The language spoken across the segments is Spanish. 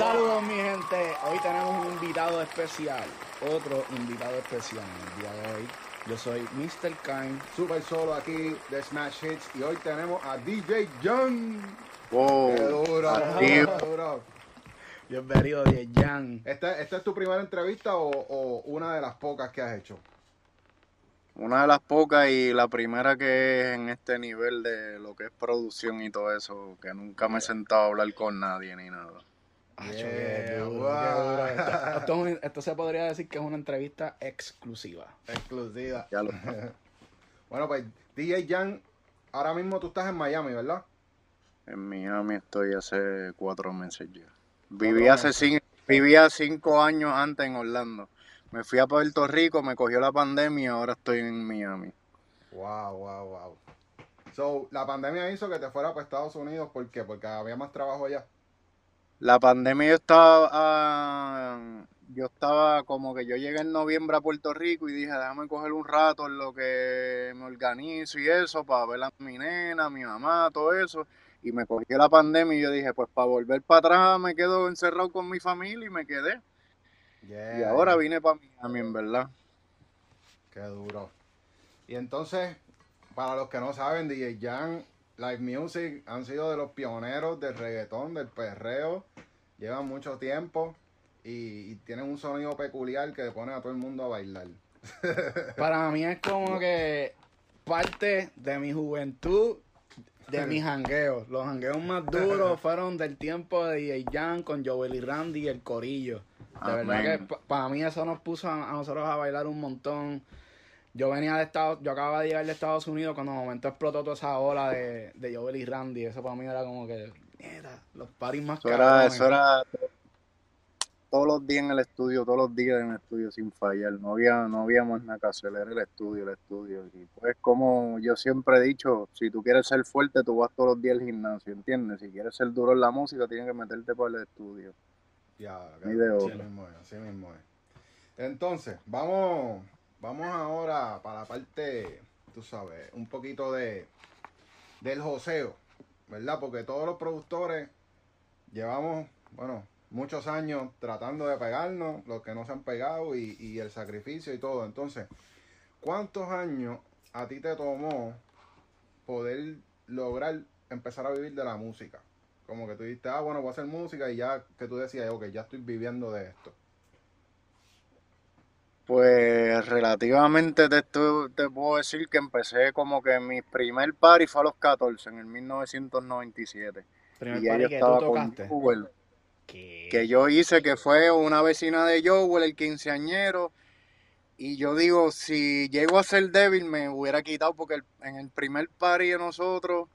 Saludos mi gente, hoy tenemos un invitado especial, otro invitado especial en el día de hoy. Yo soy Mr. Kind. Super solo aquí de Smash Hits y hoy tenemos a DJ John. Wow. Qué duro, qué duro. Bienvenido, Jan. ¿Esta, esta es tu primera entrevista o, o una de las pocas que has hecho? Una de las pocas y la primera que es en este nivel de lo que es producción y todo eso, que nunca me he sentado a hablar con nadie ni nada. Acho, Yeah, qué duro, wow. qué duro. Esto, esto es un- esto se podría decir que es una entrevista exclusiva. Exclusiva. Ya lo Bueno, pues DJ Jan, ahora mismo tú estás en Miami, ¿verdad? En Miami estoy hace cuatro meses ya. Viví hace meses. cinco, vivía cinco años antes en Orlando. Me fui a Puerto Rico, me cogió la pandemia y ahora estoy en Miami. Wow, wow, wow. So, la pandemia hizo que te fuera para Estados Unidos, ¿por qué? Porque había más trabajo allá. La pandemia yo estaba, ah, yo estaba como que yo llegué en noviembre a Puerto Rico y dije, déjame coger un rato en lo que me organizo y eso, para ver a mi nena, a mi mamá, todo eso. Y me cogió la pandemia y yo dije, pues para volver para atrás me quedo encerrado con mi familia y me quedé. Yeah, Y ahora vine para Miami, en verdad. Qué duro. Y entonces, para los que no saben, DJ Jan, Live Music han sido de los pioneros del reggaetón, del perreo. Llevan mucho tiempo y, y tienen un sonido peculiar que pone a todo el mundo a bailar. Para mí es como que parte de mi juventud, de mis jangueos. Los jangueos más duros fueron del tiempo de DJ Jan con Joel y Randy y el Corillo. De verdad que pa- para mí eso nos puso a, a nosotros a bailar un montón. Yo venía de Estados, yo acababa de llegar de Estados Unidos cuando de momento explotó toda esa ola de, de Joel y Randy. Eso para mí era como que, mira, los paris más Eso era, cabrones. eso era todos los días en el estudio, todos los días en el estudio sin fallar. No había, no había más nada que hacer, era el estudio, el estudio. Y pues como yo siempre he dicho, si tú quieres ser fuerte, tú vas todos los días al gimnasio, ¿entiendes? Si quieres ser duro en la música, tienes que meterte para el estudio. Ya, Ni de así otra. mismo es, así mismo es. Entonces, vamos, vamos ahora para la parte, tú sabes, un poquito de del joseo, ¿verdad? Porque todos los productores llevamos, bueno, muchos años tratando de pegarnos, los que no se han pegado y, y el sacrificio y todo. Entonces, ¿cuántos años a ti te tomó poder lograr empezar a vivir de la música? Como que tú dijiste, ah, bueno, voy a hacer música y ya que tú decías, ok, ya estoy viviendo de esto. Pues relativamente te, estoy- te puedo decir que empecé como que mi primer party fue a los 14, en el 1997. Primer y party que tú estaba con tocaste. Que yo hice, que fue una vecina de Joel, el quinceañero. Y yo digo, si llego a ser débil, me hubiera quitado, porque el- en el primer party de nosotros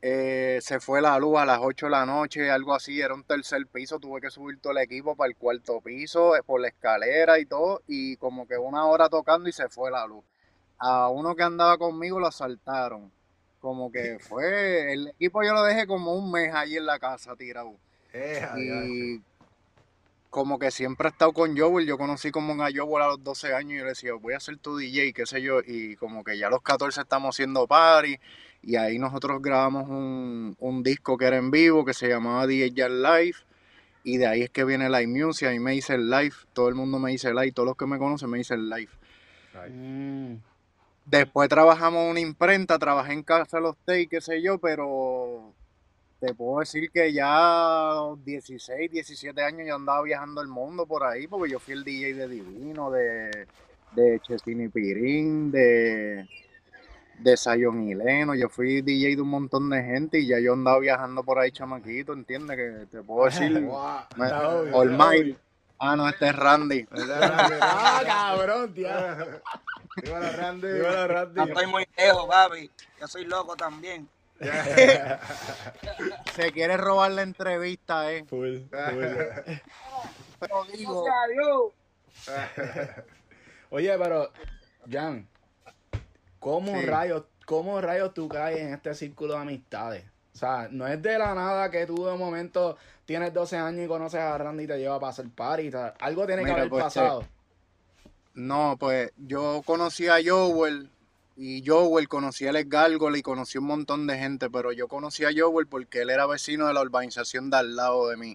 eh, se fue la luz a las 8 de la noche, algo así, era un tercer piso, tuve que subir todo el equipo para el cuarto piso, eh, por la escalera y todo, y como que una hora tocando y se fue la luz. A uno que andaba conmigo lo asaltaron. Como que fue, el equipo yo lo dejé como un mes allí en la casa tirado. Eh, Y como que siempre he estado con Joel, yo conocí como a Joel a los 12 años y yo le decía, voy a ser tu DJ, qué sé yo, y como que ya a los 14 estamos haciendo party, y ahí nosotros grabamos un, un disco que era en vivo, que se llamaba DJ Jam Live, y de ahí es que viene Live Music, a mí me dice el live, todo el mundo me dice live, todos los que me conocen me dicen live. Mm. Después trabajamos en una imprenta, trabajé en Casa de los Tay, qué sé yo, pero te puedo decir que ya a los 16, 17 años yo andaba viajando el mundo por ahí, porque yo fui el DJ de Divino, de, de Chesini Pirín, de, de Sayon Hileno, yo fui DJ de un montón de gente y ya yo andaba viajando por ahí, chamaquito, ¿entiendes? Que te puedo decir, Guau. me- obvio, All. Ah, no, este es Randy. Ah, cabrón, tío. Dímelo, Randy. Dímelo, Randy. No estoy muy lejos, papi. Yo soy loco también. Se quiere robar la entrevista, eh. Full, full. Pero digo. Oye, pero, Jan, ¿cómo Sí. rayos, cómo rayos tú caes en este círculo de amistades? O sea, no es de la nada que tú de momento tienes 12 años y conoces a Randy y te lleva para hacer party. y tal. Algo tiene que haber pues, pasado. no, pues yo conocí a Joel y Joel conocía a Alex Gárgola y conocí un montón de gente, pero yo conocí a Joel porque él era vecino de la urbanización de al lado de mí.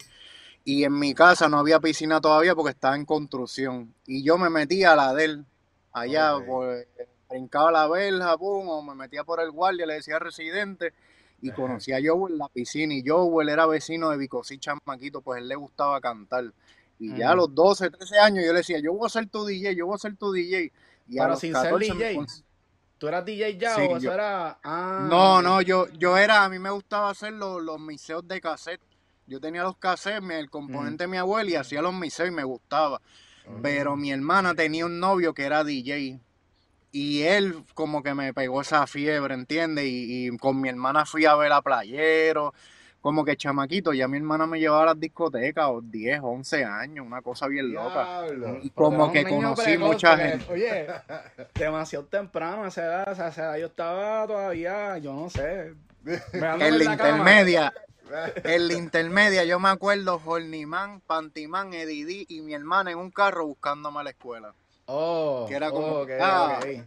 Y en mi casa no había piscina todavía porque estaba en construcción. Y yo me metía a la de él, allá, Ok. pues, brincaba la verja, pum, o me metía por el guardia, le decía residente. Y conocí a Joel en la piscina. Y Joel era vecino de Vicosí Chamaquito, pues él le gustaba cantar. Y ya a Mm. los 12, 13 años yo le decía, yo voy a ser tu DJ, yo voy a ser tu DJ. Y a Pero los sin ser 14 me DJ. ¿Tú eras DJ ya Sí, o eso yo- era.? Ah, No, no, yo, yo era, a mí me gustaba hacer los, los miseos de cassette. Yo tenía los cassettes, el componente de mi abuela y hacía los miseos y me gustaba. Pero mi hermana tenía un novio que era DJ. Y él como que me pegó esa fiebre, ¿entiendes? Y, y con mi hermana fui a ver a Playero. Como que chamaquito, ya mi hermana me llevaba a las discotecas, o 10, 11 años, una cosa bien loca. Diablo. Y Pero como que conocí precoz, mucha porque, gente. Oye, demasiado temprano a esa edad, o sea, a esa edad yo estaba todavía, yo no sé. En la intermedia, en la intermedia, yo me acuerdo, Horniman, Pantimán, Edidí y mi hermana en un carro buscándome a la escuela. Oh, que era como, oh, ok, ah. ok.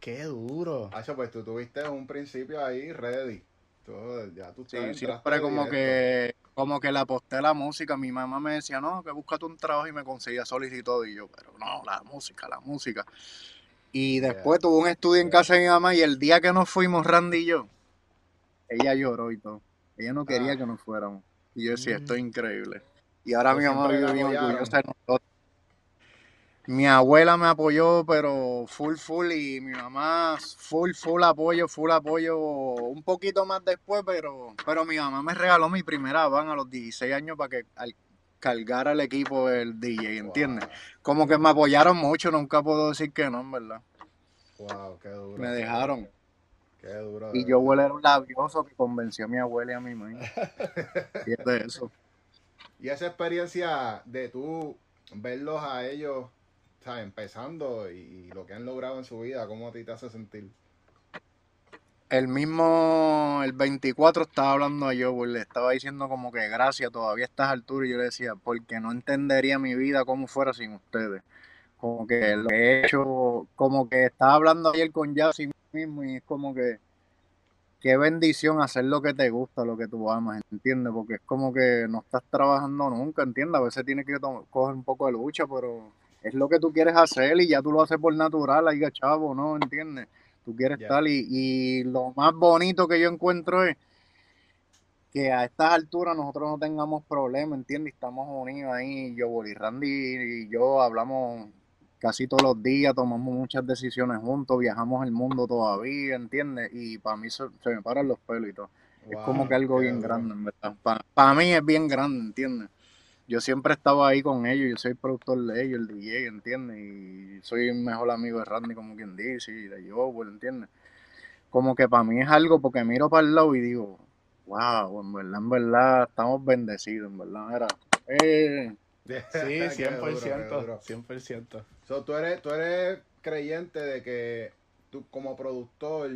Qué duro. Hacho, pues tú tuviste un principio ahí ready. Tú, ya tú Sí, siempre como directo. que, como que le aposté a la música. Mi mamá me decía, no, que búscate un trabajo y me conseguía solicitud. Y yo, pero no, la música, la música. Y después tuve un estudio en casa de mi mamá y el día que nos fuimos, Randy y yo, ella lloró y todo. Ella no quería Ah. que nos fuéramos. Y yo decía, Mm. esto es increíble. Y ahora mi mamá vive bien orgullosa de nosotros. Mi abuela me apoyó, pero full, full, y mi mamá full, full apoyo, full apoyo, un poquito más después, pero, pero mi mamá me regaló mi primera van a los 16 años para que al, cargara el equipo del DJ, ¿entiendes? Como que me apoyaron mucho, nunca puedo decir que no, en verdad. Wow, qué duro. Me dejaron. Qué duro. Y yo verdad. era un labioso que convenció a mi abuela y a mi mamá. Y es de eso. Y esa experiencia de tú verlos a ellos, sea, empezando y, lo que han logrado en su vida, ¿cómo a ti te hace sentir? El mismo, el 24 estaba hablando a yo, le estaba diciendo como que gracias todavía a estas alturas y yo le decía, porque no entendería mi vida como fuera sin ustedes. Como que lo he hecho, como que estaba hablando ayer con Yassi mismo y es como que qué bendición hacer lo que te gusta, lo que tú amas, ¿entiendes? Porque es como que no estás trabajando nunca, ¿entiendes? A veces tienes que coger un poco de lucha, pero es lo que tú quieres hacer y ya tú lo haces por natural, ahí chavo, ¿no? ¿Entiendes? Tú quieres Ya. estar y, y lo más bonito que yo encuentro es que a estas alturas nosotros no tengamos problemas, ¿entiendes? Estamos unidos ahí, yo, Boli Randy y yo hablamos casi todos los días, tomamos muchas decisiones juntos, viajamos el mundo todavía, ¿entiendes? Y para mí se, se me paran los pelos y todo. es como que algo bien grande, en verdad. Para mí es bien grande, ¿entiendes? Yo siempre he estado ahí con ellos, yo soy productor de ellos, el DJ, ¿entiendes? Y soy el mejor amigo de Randy, como quien dice, y de Joel, ¿entiendes? Como que para mí es algo porque miro para el lado y digo, wow, en verdad, en verdad, estamos bendecidos, en verdad. Era, eh, Sí, Qué duro, qué 100%. duro. 100%. So, tú, eres, tú eres creyente de que tú como productor,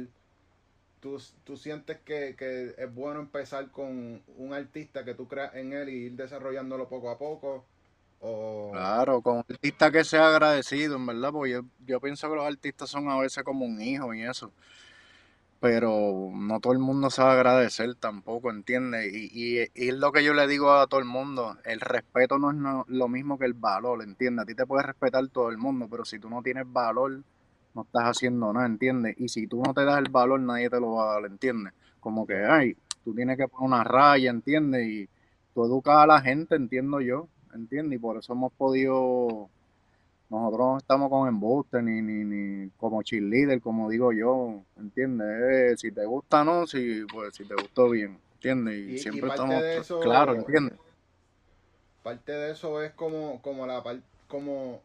tú, tú sientes que, que es bueno empezar con un artista que tú creas en él y ir desarrollándolo poco a poco. O... Claro, con un artista que sea agradecido, en verdad, porque yo, yo pienso que los artistas son a veces como un hijo y eso. Pero no todo el mundo sabe agradecer tampoco, ¿entiendes? Y, y, es lo que yo le digo a todo el mundo, el respeto no es no- lo mismo que el valor, ¿entiendes? A ti te puede respetar todo el mundo, pero si tú no tienes valor, no estás haciendo nada, ¿entiendes? Y si tú no te das el valor, nadie te lo va a dar, ¿entiendes? Como que, ay, tú tienes que poner una raya, ¿entiendes? Y tú educas a la gente, entiendo yo, ¿entiendes? Y por eso hemos podido, nosotros no estamos con embuste ni, ni, ni como cheerleader, como digo yo, ¿entiendes? Eh, si te gusta, no, si, pues si te gustó bien, ¿entiendes? Y, siempre parte estamos de eso- claros, ¿entiendes? Parte de eso es como, como la par- como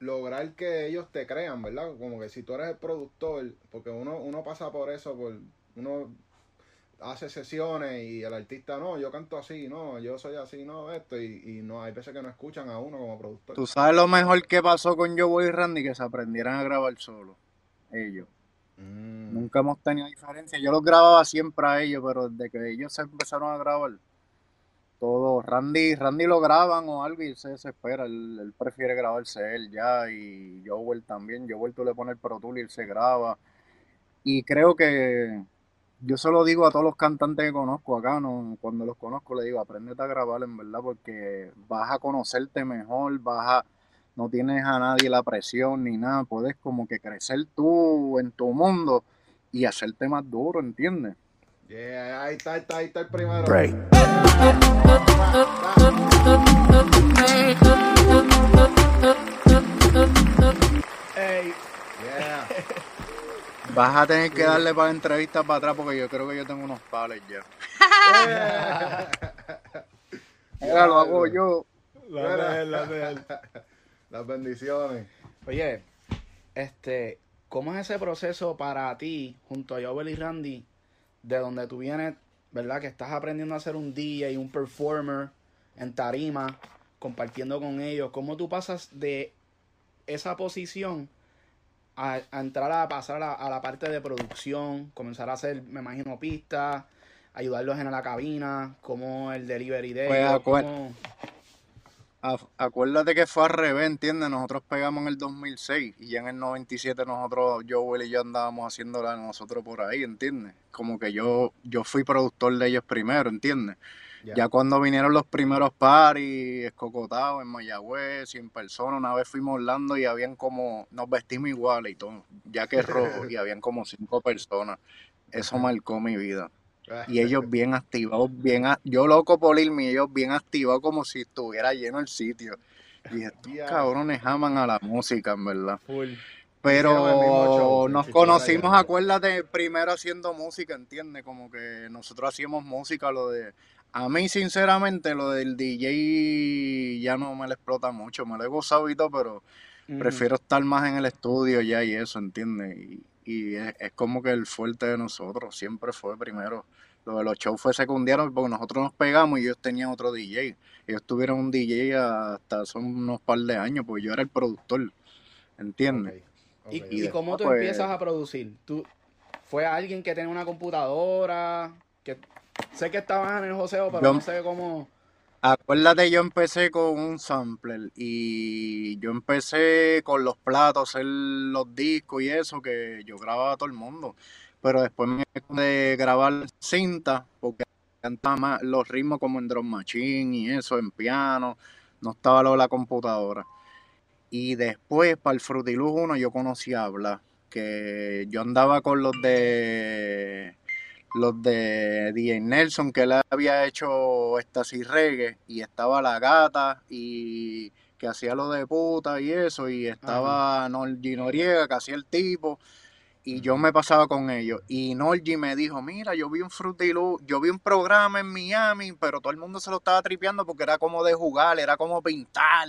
lograr que ellos te crean, ¿verdad? Como que si tú eres el productor, porque uno, uno pasa por eso, por uno hace sesiones y el artista no, yo canto así, no, yo soy así, no, esto, y, y no, hay veces que no escuchan a uno como productor. Tú sabes lo mejor que pasó con Joe y Randy, que se aprendieran a grabar solo, ellos. Mm, Nunca hemos tenido diferencia. Yo los grababa siempre a ellos, pero desde que ellos se empezaron a grabar, todo, Randy, Randy lo graban o algo y se desespera. Él, él prefiere grabarse él ya y Joel también. Joel tú le pones el Pro Tool y él se graba. Y creo que, yo se lo digo a todos los cantantes que conozco acá, no, cuando los conozco le digo, aprendete a grabar en verdad, porque vas a conocerte mejor, vas a, no tienes a nadie la presión ni nada, puedes como que crecer tú en tu mundo y hacerte más duro, ¿entiendes? Yeah, ahí está, ahí está, ahí está el primero. Break. Ey, Yeah. Vas a tener que darle para la entrevista para atrás porque yo creo que yo tengo unos pales ya. Mira, lo hago yo. la de él, la de él. Las bendiciones. Oye, este, ¿cómo es ese proceso para ti, junto a Joel y Randy, de donde tú vienes, verdad, que estás aprendiendo a ser un DJ, un performer en tarima, compartiendo con ellos? ¿Cómo tú pasas de esa posición a, a entrar a pasar a la, a la parte de producción, comenzar a hacer, me imagino, pistas, ayudarlos en la cabina, como el delivery de Pues, ellos, cómo- Acuérdate que fue al revés, ¿entiendes? Nosotros pegamos en el 2006 y ya en el 97 nosotros, Joel y yo andábamos haciéndola nosotros por ahí, ¿entiendes? Como que yo, yo fui productor de ellos primero, ¿entiendes? Ya. Ya cuando vinieron los primeros paris, escocotados en Mayagüez, 100 personas, una vez fuimos Orlando y habían como, nos vestimos iguales y todo, ya que es rojo, y habían como cinco personas. Eso marcó mi vida. Y ellos bien activados, bien, a- yo loco por irme, y ellos bien activados como si estuviera lleno el sitio. Y estos cabrones aman a la música, en verdad. full. Show, Pero nos conocimos, acuérdate, primero haciendo música, ¿entiendes? Como que nosotros hacíamos música, lo de... A mí, sinceramente, lo del DJ ya no me lo explota mucho, me lo he gozado y todo, pero Ujú. prefiero estar más en el estudio ya y eso, ¿entiendes? Y, y es, es como que el fuerte de nosotros siempre fue primero. Lo de los shows fue secundario porque nosotros nos pegamos y ellos tenían otro DJ. Ellos tuvieron un DJ hasta son unos par de años, porque yo era el productor, ¿entiendes? ¿Y, y ok. cómo tú pues- empiezas a producir? ¿Tú, ¿Fue alguien que tenía una computadora? que Sé que estabas en el joseo, pero Yo- no sé cómo... Acuérdate, yo empecé con un sampler y yo empecé con los platos, hacer los discos y eso, que yo grababa a todo el mundo. Pero después me de grabar cinta, porque cantaba más los ritmos como en drum machine y eso, en piano, no estaba lo de la computadora. Y después, para el Frutiluz 1, yo conocí a Blas, que yo andaba con los de los de DJ Nelson, que él había hecho Estasis Reggae, y estaba La Gata, y que hacía lo de puta y eso, y estaba Norgi Noriega, que hacía el tipo, y yo me pasaba con ellos. Y Norgi me dijo, mira, yo vi un Frutilú, yo vi un programa en Miami, pero todo el mundo se lo estaba tripeando porque era como de jugar, era como pintar.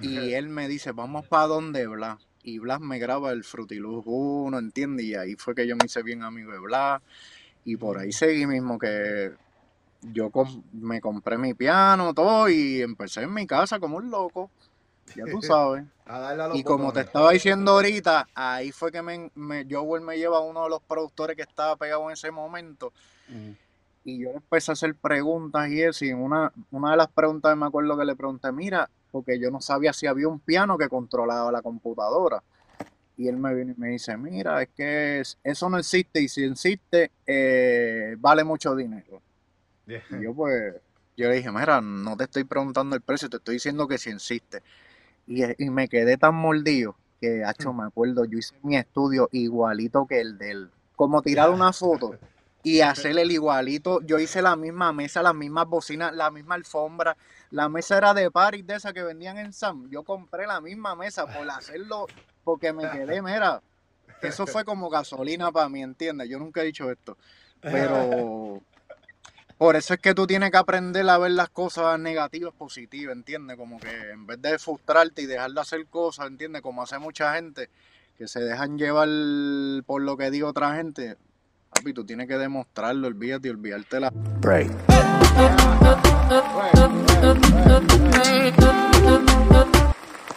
Y él me dice, vamos para donde Blas. Y Blas me graba el Frutiluz 1, ¿entiendes? Y ahí fue que yo me hice bien amigo de Blas. Y por ahí seguí mismo que yo com- me compré mi piano, todo, y empecé en mi casa como un loco. Ya tú sabes. A darle a los Y como te estaba diciendo ahorita, ahí fue que me, me, Joel me lleva a uno de los productores que estaba pegado en ese momento. Y yo le empecé a hacer preguntas y eso. Y una, una de las preguntas me acuerdo que le pregunté, mira, porque yo no sabía si había un piano que controlaba la computadora. Y él me viene y me dice, mira, es que es- eso no existe y si existe, eh, vale mucho dinero. Yeah. Y yo pues, yo le dije, mira, no te estoy preguntando el precio, te estoy diciendo que si existe. Y, y me quedé tan mordido que, hacho, me acuerdo, yo hice mi estudio igualito que el de él. Como tirar una foto y hacer el igualito. Yo hice la misma mesa, las mismas bocinas, la misma alfombra. La mesa era de Paris, de esa que vendían en Sam. Yo compré la misma mesa por hacerlo, porque me quedé, mira, eso fue como gasolina para mí, ¿entiendes? Yo nunca he dicho esto. Pero por eso es que tú tienes que aprender a ver las cosas negativas positivas, ¿entiendes? Como que en vez de frustrarte y dejar de hacer cosas, ¿entiendes? Como hace mucha gente que se dejan llevar por lo que diga otra gente. Papi, tú tienes que demostrarlo, olvídate y olvidarte la... Break.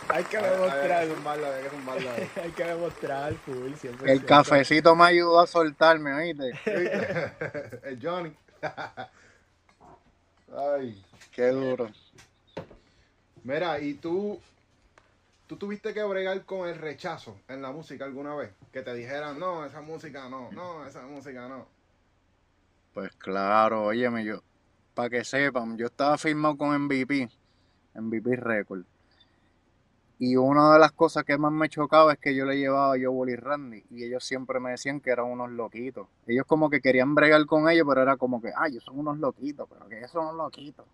Hay que Hay demostrar. que zumbarlo, hay que zumbarlo. Hay que demostrar full, siempre. El cafecito me ayudó a soltarme, ¿oíste? El Johnny. Ay. Qué duro. Mira, ¿y tú, tú tuviste que bregar con el rechazo en la música alguna vez? Que te dijeran, no, esa música no, no, esa música no. Pues claro, óyeme, yo, para que sepan, yo estaba firmado con MVP, MVP Record. Y una de las cosas que más me chocaba es que yo le llevaba a Joel y Randy y ellos siempre me decían que eran unos loquitos. Ellos como que querían bregar con ellos, pero era como que, ay, ellos son unos loquitos, pero que ellos son unos loquitos.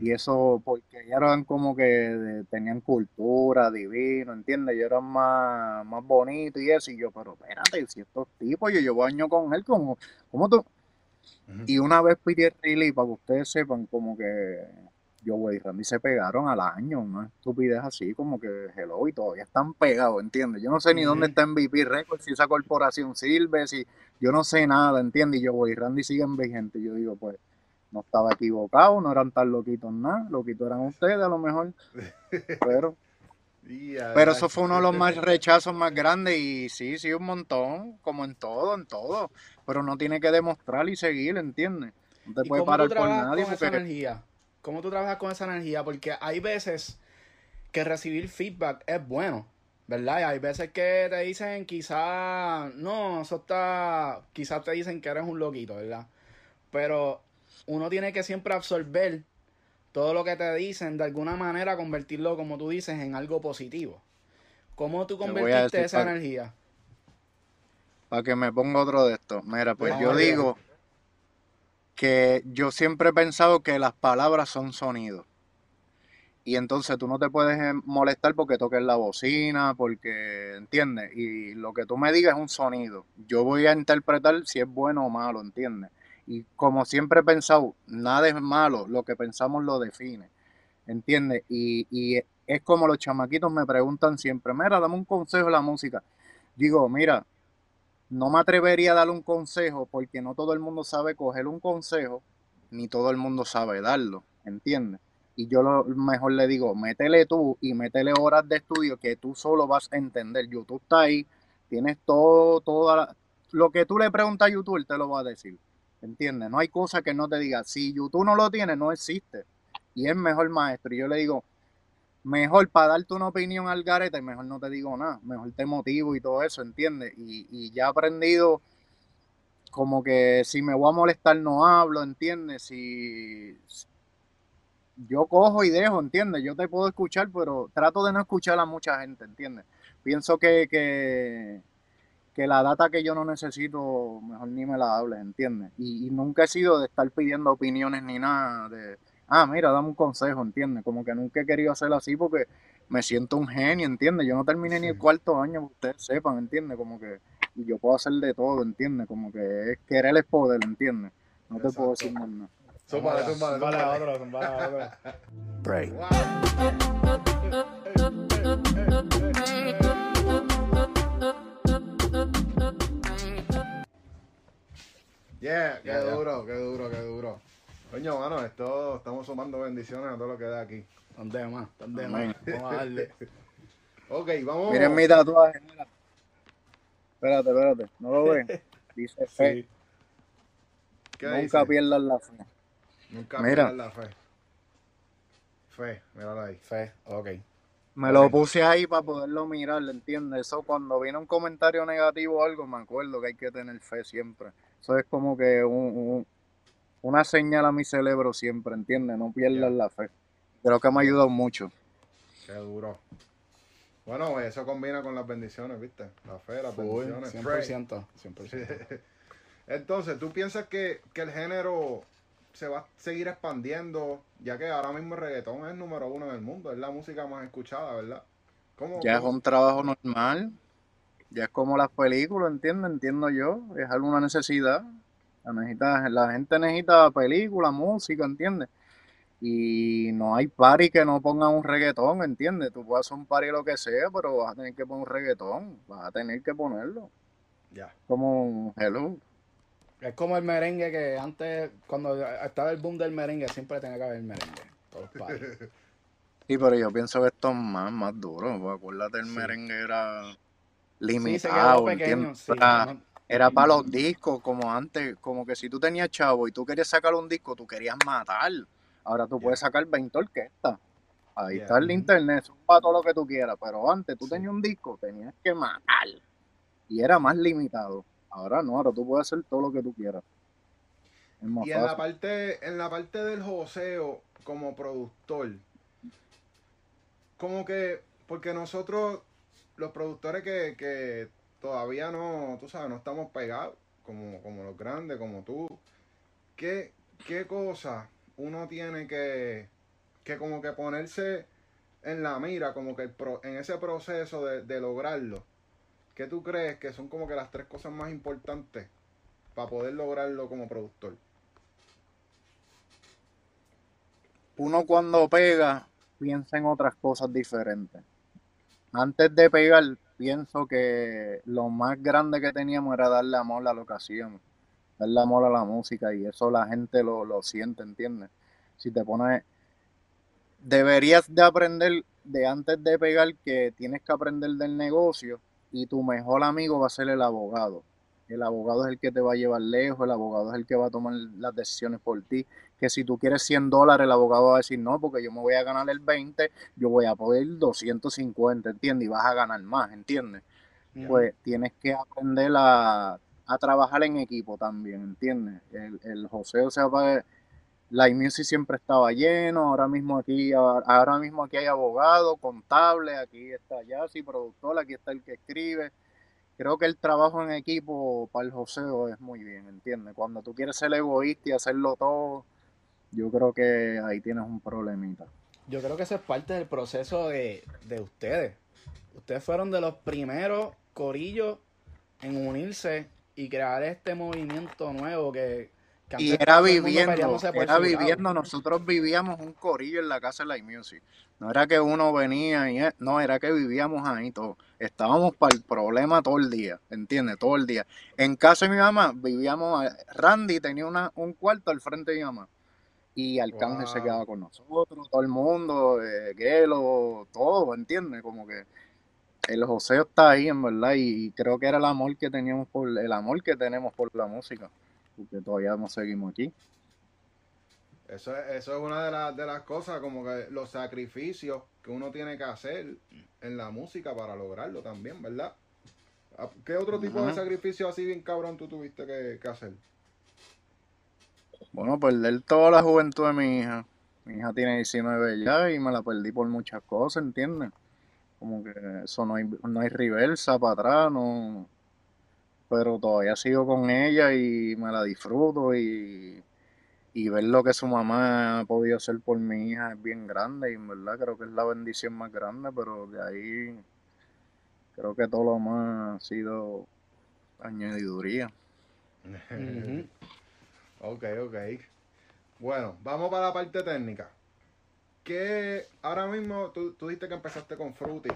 Y eso porque ellos eran como que de- tenían cultura, divino, ¿entiendes? Ellos eran más, más bonitos y eso. Y yo, pero espérate, si estos tipos, yo llevo años con él, como, ¿cómo tú? Y una vez pidí el release, para que ustedes sepan, como que yo, güey, Randy se pegaron al año, una estupidez así, como que hello, y todavía están pegados, ¿entiendes? Yo no sé ni dónde está MVP Records, si esa corporación sirve, si yo no sé nada, ¿entiendes? Y yo, güey, Randy siguen vigentes. Yo digo, pues, no estaba equivocado, no eran tan loquitos nada, loquitos eran ustedes a lo mejor, pero... Y Pero eso fue uno de los más rechazos más grandes y sí, sí, un montón, como en todo, en todo. Pero no tiene que demostrar y seguir, ¿entiendes? No te ¿Y puedes parar por nadie con esa porque energía? ¿Cómo tú trabajas con esa energía? Porque hay veces que recibir feedback es bueno, ¿verdad? Y hay veces que te dicen quizá, no, eso está, quizás te dicen que eres un loquito, ¿verdad? Pero uno tiene que siempre absorber todo lo que te dicen, de alguna manera convertirlo, como tú dices, en algo positivo. ¿Cómo tú convertiste esa energía? para que me ponga otro de estos. Mira, pues yo digo que yo siempre he pensado que las palabras son sonidos. Y entonces tú no te puedes eh, molestar porque toques la bocina, porque, ¿entiendes? Y lo que tú me digas es un sonido. Yo voy a interpretar si es bueno o malo, ¿entiendes? Y como siempre he pensado, nada es malo, lo que pensamos lo define, ¿entiendes? Y, y es como los chamaquitos me preguntan siempre, mira, dame un consejo de la música. Digo, mira, no me atrevería a darle un consejo porque no todo el mundo sabe coger un consejo, ni todo el mundo sabe darlo, ¿entiendes? Y yo lo mejor le digo, métele tú y métele horas de estudio que tú solo vas a entender. YouTube está ahí, tienes todo, toda la- lo que tú le preguntas a YouTube, él te lo va a decir, ¿entiendes? No hay cosa que no te diga. Si YouTube no lo tiene, no existe. Y es mejor maestro. Y yo le digo, mejor para darte una opinión al garete, mejor no te digo nada, mejor te motivo y todo eso, ¿entiendes? Y, y ya he aprendido como que si me voy a molestar no hablo, ¿entiendes? Si yo cojo y dejo, ¿entiendes? Yo te puedo escuchar, pero trato de no escuchar a mucha gente, ¿entiendes? Pienso que, que, que la data que yo no necesito, mejor ni me la hables, ¿entiendes? Y, y nunca he sido de estar pidiendo opiniones ni nada de, ah, mira, dame un consejo, ¿entiendes? Como que nunca he querido hacerlo así porque me siento un genio, ¿entiendes? Yo no terminé ni el cuarto año, que ustedes sepan, ¿entiendes? Como que yo puedo hacer de todo, ¿entiendes? Como que es querer es poder, ¿entiendes? No te puedo decir más nada. Zúmbale, zúmbale, Zúmbale a otro, zúmbale a otro. Break. Yeah, qué duro, qué duro, qué duro. Coño, mano, esto estamos sumando bendiciones a todo lo que da aquí. Están de más, están de más. Vamos a darle. Ok, vamos. Miren mi tatuaje, mira. Espérate, espérate, ¿no lo ven? Dice fe, Sí. ¿Qué nunca dice? pierdas la fe. Nunca Mira. pierdas la fe. Fe, mírala ahí. Fe, ok. Me lo puse ahí para poderlo mirar, ¿entiendes? Eso cuando viene un comentario negativo o algo, me acuerdo que hay que tener fe siempre. Eso es como que un- un- una señal a mi cerebro siempre, ¿entiendes? No pierdas la fe. Creo que me ha ayudado mucho. Qué duro. Bueno, eso combina con las bendiciones, ¿viste? La fe, las bendiciones. 100%. 100%. Entonces, ¿tú piensas que, que el género se va a seguir expandiendo? Ya que ahora mismo el reggaetón es número uno en el mundo, es la música más escuchada, ¿verdad? ¿Cómo, Ya es un trabajo normal. Ya es como las películas, ¿entiendes? Entiendo yo. Es alguna necesidad. La, necesita, la gente necesita película, música, ¿entiendes? Y no hay party que no pongan un reggaetón, ¿entiendes? Tú puedes hacer un party lo que sea, pero vas a tener que poner un reggaetón. Vas a tener que ponerlo. Ya. Como hello. Es como el merengue que antes, cuando estaba el boom del merengue, siempre tenía que haber merengue. Todos los. Sí, pero yo pienso que esto es más, más duro. acuérdate, el Sí. merengue era Sí, se limitado, quedó pequeño. ¿entiendes? Sí, Era- no- Era para los discos, como antes, como que si tú tenías chavo y tú querías sacar un disco, tú querías matar. Ahora tú puedes sacar 20 orquestas. Ahí está el internet, son para todo lo que tú quieras. Pero antes tú Sí. tenías un disco, tenías que matar. Y era más limitado. Ahora no, ahora tú puedes hacer todo lo que tú quieras. Es más Y en la parte, en la parte del joseo como productor, como que, porque nosotros, los productores que, que todavía no, tú sabes, no estamos pegados, como, como los grandes, como tú, ¿qué, qué cosa uno tiene que, que como que ponerse en la mira, como que en ese proceso de, de lograrlo? ¿Qué tú crees que son como que las tres cosas más importantes para poder lograrlo como productor? uno cuando pega piensa en otras cosas diferentes. Antes de pegar, pienso que lo más grande que teníamos era darle amor a la ocasión, darle amor a la música y eso la gente lo, lo siente, ¿entiendes? Si te pones, deberías de aprender de antes de pegar que tienes que aprender del negocio y tu mejor amigo va a ser el abogado. El abogado es el que te va a llevar lejos, el abogado es el que va a tomar las decisiones por ti que si tú quieres 100 dólares, el abogado va a decir, no, porque yo me voy a ganar el 20, yo voy a poder 250, ¿entiendes? Y vas a ganar más, ¿entiendes? Pues tienes que aprender a, a trabajar en equipo también, ¿entiendes? El, el joseo se va la music siempre estaba lleno, ahora mismo aquí, ahora mismo aquí hay abogado, contable, aquí está Yassi, productor, aquí está el que escribe. Creo que el trabajo en equipo para el joseo es muy bien, ¿entiendes? Cuando tú quieres ser egoísta y hacerlo todo, yo creo que ahí tienes un problemita. Yo creo que eso es parte del proceso de, de ustedes. Ustedes fueron de los primeros corillos en unirse y crear este movimiento nuevo que, que y era viviendo, era viviendo, nosotros vivíamos un corillo en la casa de la Music. No era que uno venía y eh, no, era que vivíamos ahí todo. Estábamos para el problema todo el día, ¿entiendes? Todo el día. En casa de mi mamá vivíamos, Randy tenía una, un cuarto al frente de mi mamá. Y Arcángel se quedaba con nosotros, todo el mundo, eh, Gelo, todo, ¿entiendes? Como que el joseo está ahí, en verdad, y creo que era el amor que teníamos por, el amor que tenemos por la música, porque todavía no seguimos aquí. Eso es, eso es una de, las de las cosas, como que los sacrificios que uno tiene que hacer en la música para lograrlo también, ¿verdad? Ah, ¿Qué otro tipo de sacrificio así bien cabrón tú tuviste que, que hacer? Bueno, perder toda la juventud de mi hija. Mi hija tiene 19 ya y me la perdí por muchas cosas, ¿entiendes? Como que eso no hay, no hay reversa para atrás, no. Pero todavía sigo con ella y me la disfruto y, y ver lo que su mamá ha podido hacer por mi hija es bien grande y en verdad creo que es la bendición más grande, pero de ahí creo que todo lo más ha sido añadiduría. Ok, ok. Bueno, vamos para la parte técnica. ¿Qué ahora mismo tú, tú dijiste que empezaste con Fruity?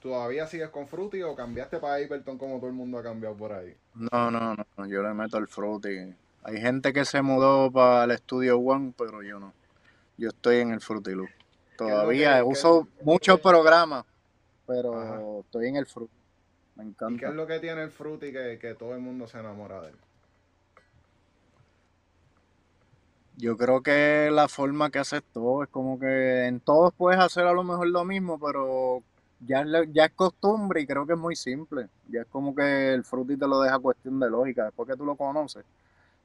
¿Todavía sigues con Fruity o cambiaste para Ableton como todo el mundo ha cambiado por ahí? No, no, no, yo le meto el Fruity. Hay gente que se mudó para el Studio One, pero yo no. Yo estoy en el Fruity Loop. Todavía que- uso muchos programas, pero Ajá. estoy en el Fruity. Me ¿Y qué encanta. es lo que tiene el Fruity que, que todo el mundo se enamora de él? Yo creo que la forma que haces todo es como que en todos puedes hacer a lo mejor lo mismo, pero ya, es ya es costumbre y creo que es muy simple. Ya es como que el Fruity te lo deja cuestión de lógica. Después que tú lo conoces,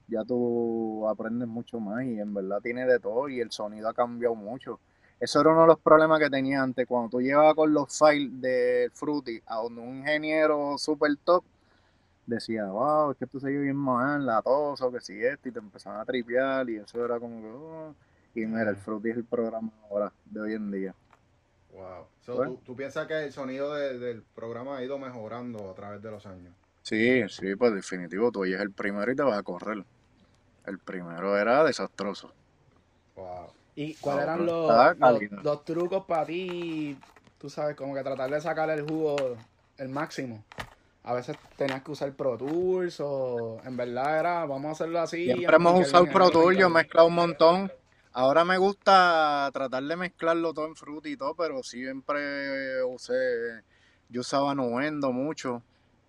ya tú aprendes mucho más y en verdad tiene de todo y el sonido ha cambiado mucho. Eso era uno de los problemas que tenía antes. Cuando tú llegabas con los files de Fruity a un ingeniero super top, decía, wow, es que esto se bien mal, la tos o que si esto, y te empezaban a tripear y eso era como que, oh. Y mira, el Fruity es el programa ahora, de hoy en día. Wow. So, Bueno. ¿tú, tú piensas que el sonido de- del programa ha ido mejorando a través de los años? Sí, sí, pues definitivo, tú oyes el primero y te vas a correr. El primero era desastroso. Wow. ¿Y cuáles eran los, los, los trucos para ti? Tú sabes, como que tratar de sacar el jugo el máximo. A veces tenías que usar Pro Tools o en verdad era, vamos a hacerlo así. Siempre hemos el usado Pro Tools, yo he me mezclado un montón. Ahora me gusta tratar de mezclarlo todo en Fruity y todo, pero siempre usé, yo usaba Nuendo mucho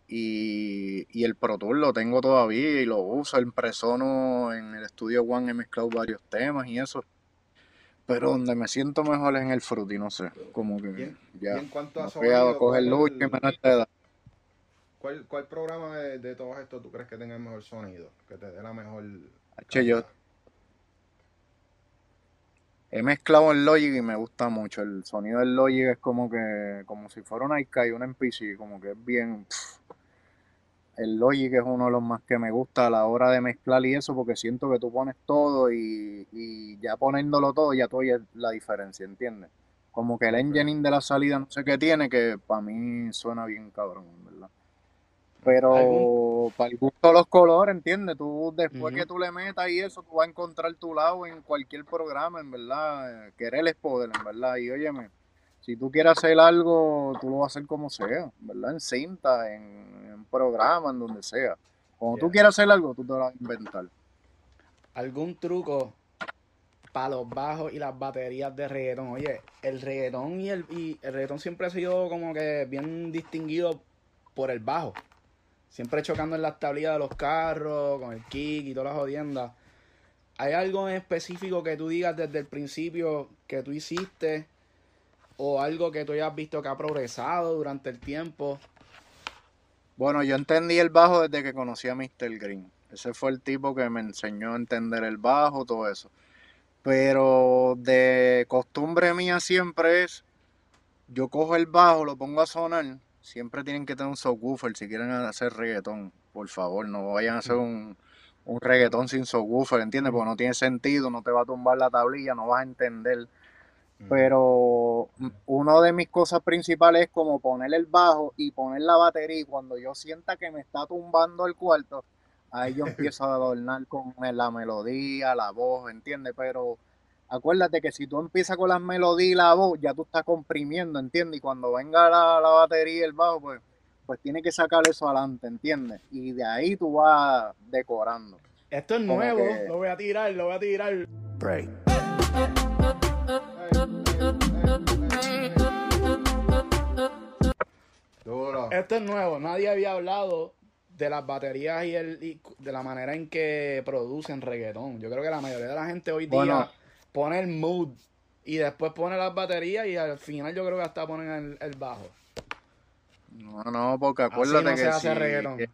y, y el Pro Tools lo tengo todavía y lo uso. En Presono, en el Studio One he mezclado varios temas y eso. Pero donde me siento mejor es en el Fruity, no sé, como que Bien. ya. Y en cuanto a No voy a sonido, coger ¿cuál es lucha y el- menos esta edad. ¿Cuál, cuál programa de, de todos estos tú crees que tenga el mejor sonido? Que te dé la mejor. Che, yo he mezclado el Logic y me gusta mucho. El sonido del Logic es como que, como si fuera un iCai, un MPC, como que es bien. pff. El Logic es uno de los más que me gusta a la hora de mezclar y eso, porque siento que tú pones todo y, y ya poniéndolo todo, ya tú oyes la diferencia, ¿entiendes? Como que el engineering de la salida no sé qué tiene, que para mí suena bien cabrón, ¿verdad? Pero ¿Algún? para el gusto de los colores, ¿entiendes? Tú después que tú le metas y eso, tú vas a encontrar tu lado en cualquier programa, en verdad. Eh, Querer es poder, en verdad. Y óyeme, si tú quieres hacer algo, tú lo vas a hacer como sea, ¿verdad? En cinta, en, en programa, en donde sea. Cuando tú Yeah. quieras hacer algo, tú te lo vas a inventar. ¿Algún truco para los bajos y las baterías de reggaetón? Oye, el reggaetón y el, y el reggaetón siempre ha sido como que bien distinguido por el bajo. Siempre chocando en las tablillas de los carros, con el kick y todas las jodiendas. ¿Hay algo en específico que tú digas desde el principio que tú hiciste? ¿O algo que tú hayas visto que ha progresado durante el tiempo? Bueno, yo entendí el bajo desde que conocí a Mr. Green. Ese fue el tipo que me enseñó a entender el bajo, todo eso. Pero de costumbre mía siempre es, yo cojo el bajo, lo pongo a sonar, siempre tienen que tener un subwoofer si quieren hacer reggaetón, por favor, no vayan a hacer un, un reggaetón sin subwoofer, ¿entiendes? Porque no tiene sentido, no te va a tumbar la tablilla, no vas a entender. Pero una de mis cosas principales es como poner el bajo y poner la batería y cuando yo sienta que me está tumbando el cuarto, ahí yo empiezo a adornar con la melodía, la voz, ¿entiendes? Pero acuérdate que si tú empiezas con las melodías y la voz, ya tú estás comprimiendo, ¿entiendes? Y cuando venga la, la batería y el bajo, pues, pues tiene que sacar eso adelante, ¿entiendes? Y de ahí tú vas decorando. Esto es Como nuevo, que- lo voy a tirar, lo voy a tirar. Break. Duro. Esto es nuevo, nadie había hablado de las baterías y, el, y de la manera en que producen reggaetón. Yo creo que la mayoría de la gente hoy día Bueno. Pone el mood y después pone las baterías y al final yo creo que hasta ponen el, el bajo. No, no, porque Así acuérdate no se que hace si- reggaetón. que-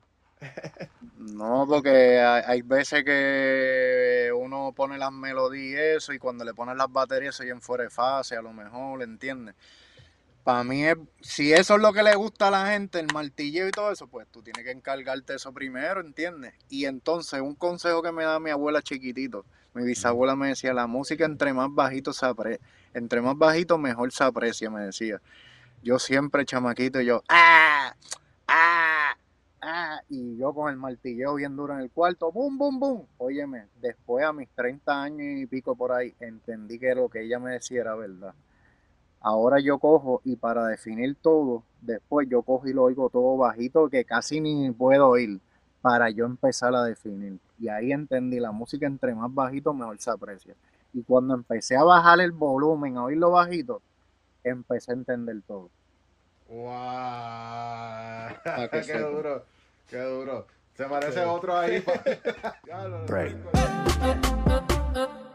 No, porque hay, hay veces que uno pone las melodías y eso, y cuando le pones las baterías se oyen fuera de fase, a lo mejor, ¿entiendes? Para mí, es, si eso es lo que le gusta a la gente, el martilleo y todo eso, pues tú tienes que encargarte eso primero, ¿entiendes? Y entonces, un consejo que me da mi abuela chiquitito, mi bisabuela me decía, la música entre más bajito se apre entre más bajito mejor se aprecia, me decía. Yo siempre chamaquito, yo, ¡ah! ¡ah! ¡ah! Y yo con el martilleo bien duro en el cuarto, ¡bum, bum, bum! Óyeme, después a mis 30 años y pico por ahí, entendí que lo que ella me decía era verdad. Ahora yo cojo y para definir todo, después yo cojo y lo oigo todo bajito que casi ni puedo oír para yo empezar a definir. Y ahí entendí, la música entre más bajito mejor se aprecia. Y cuando empecé a bajar el volumen, a oírlo bajito, empecé a entender todo. ¡Wow! ¡Qué sepa. duro! ¡Qué duro! Se parece otro ahí.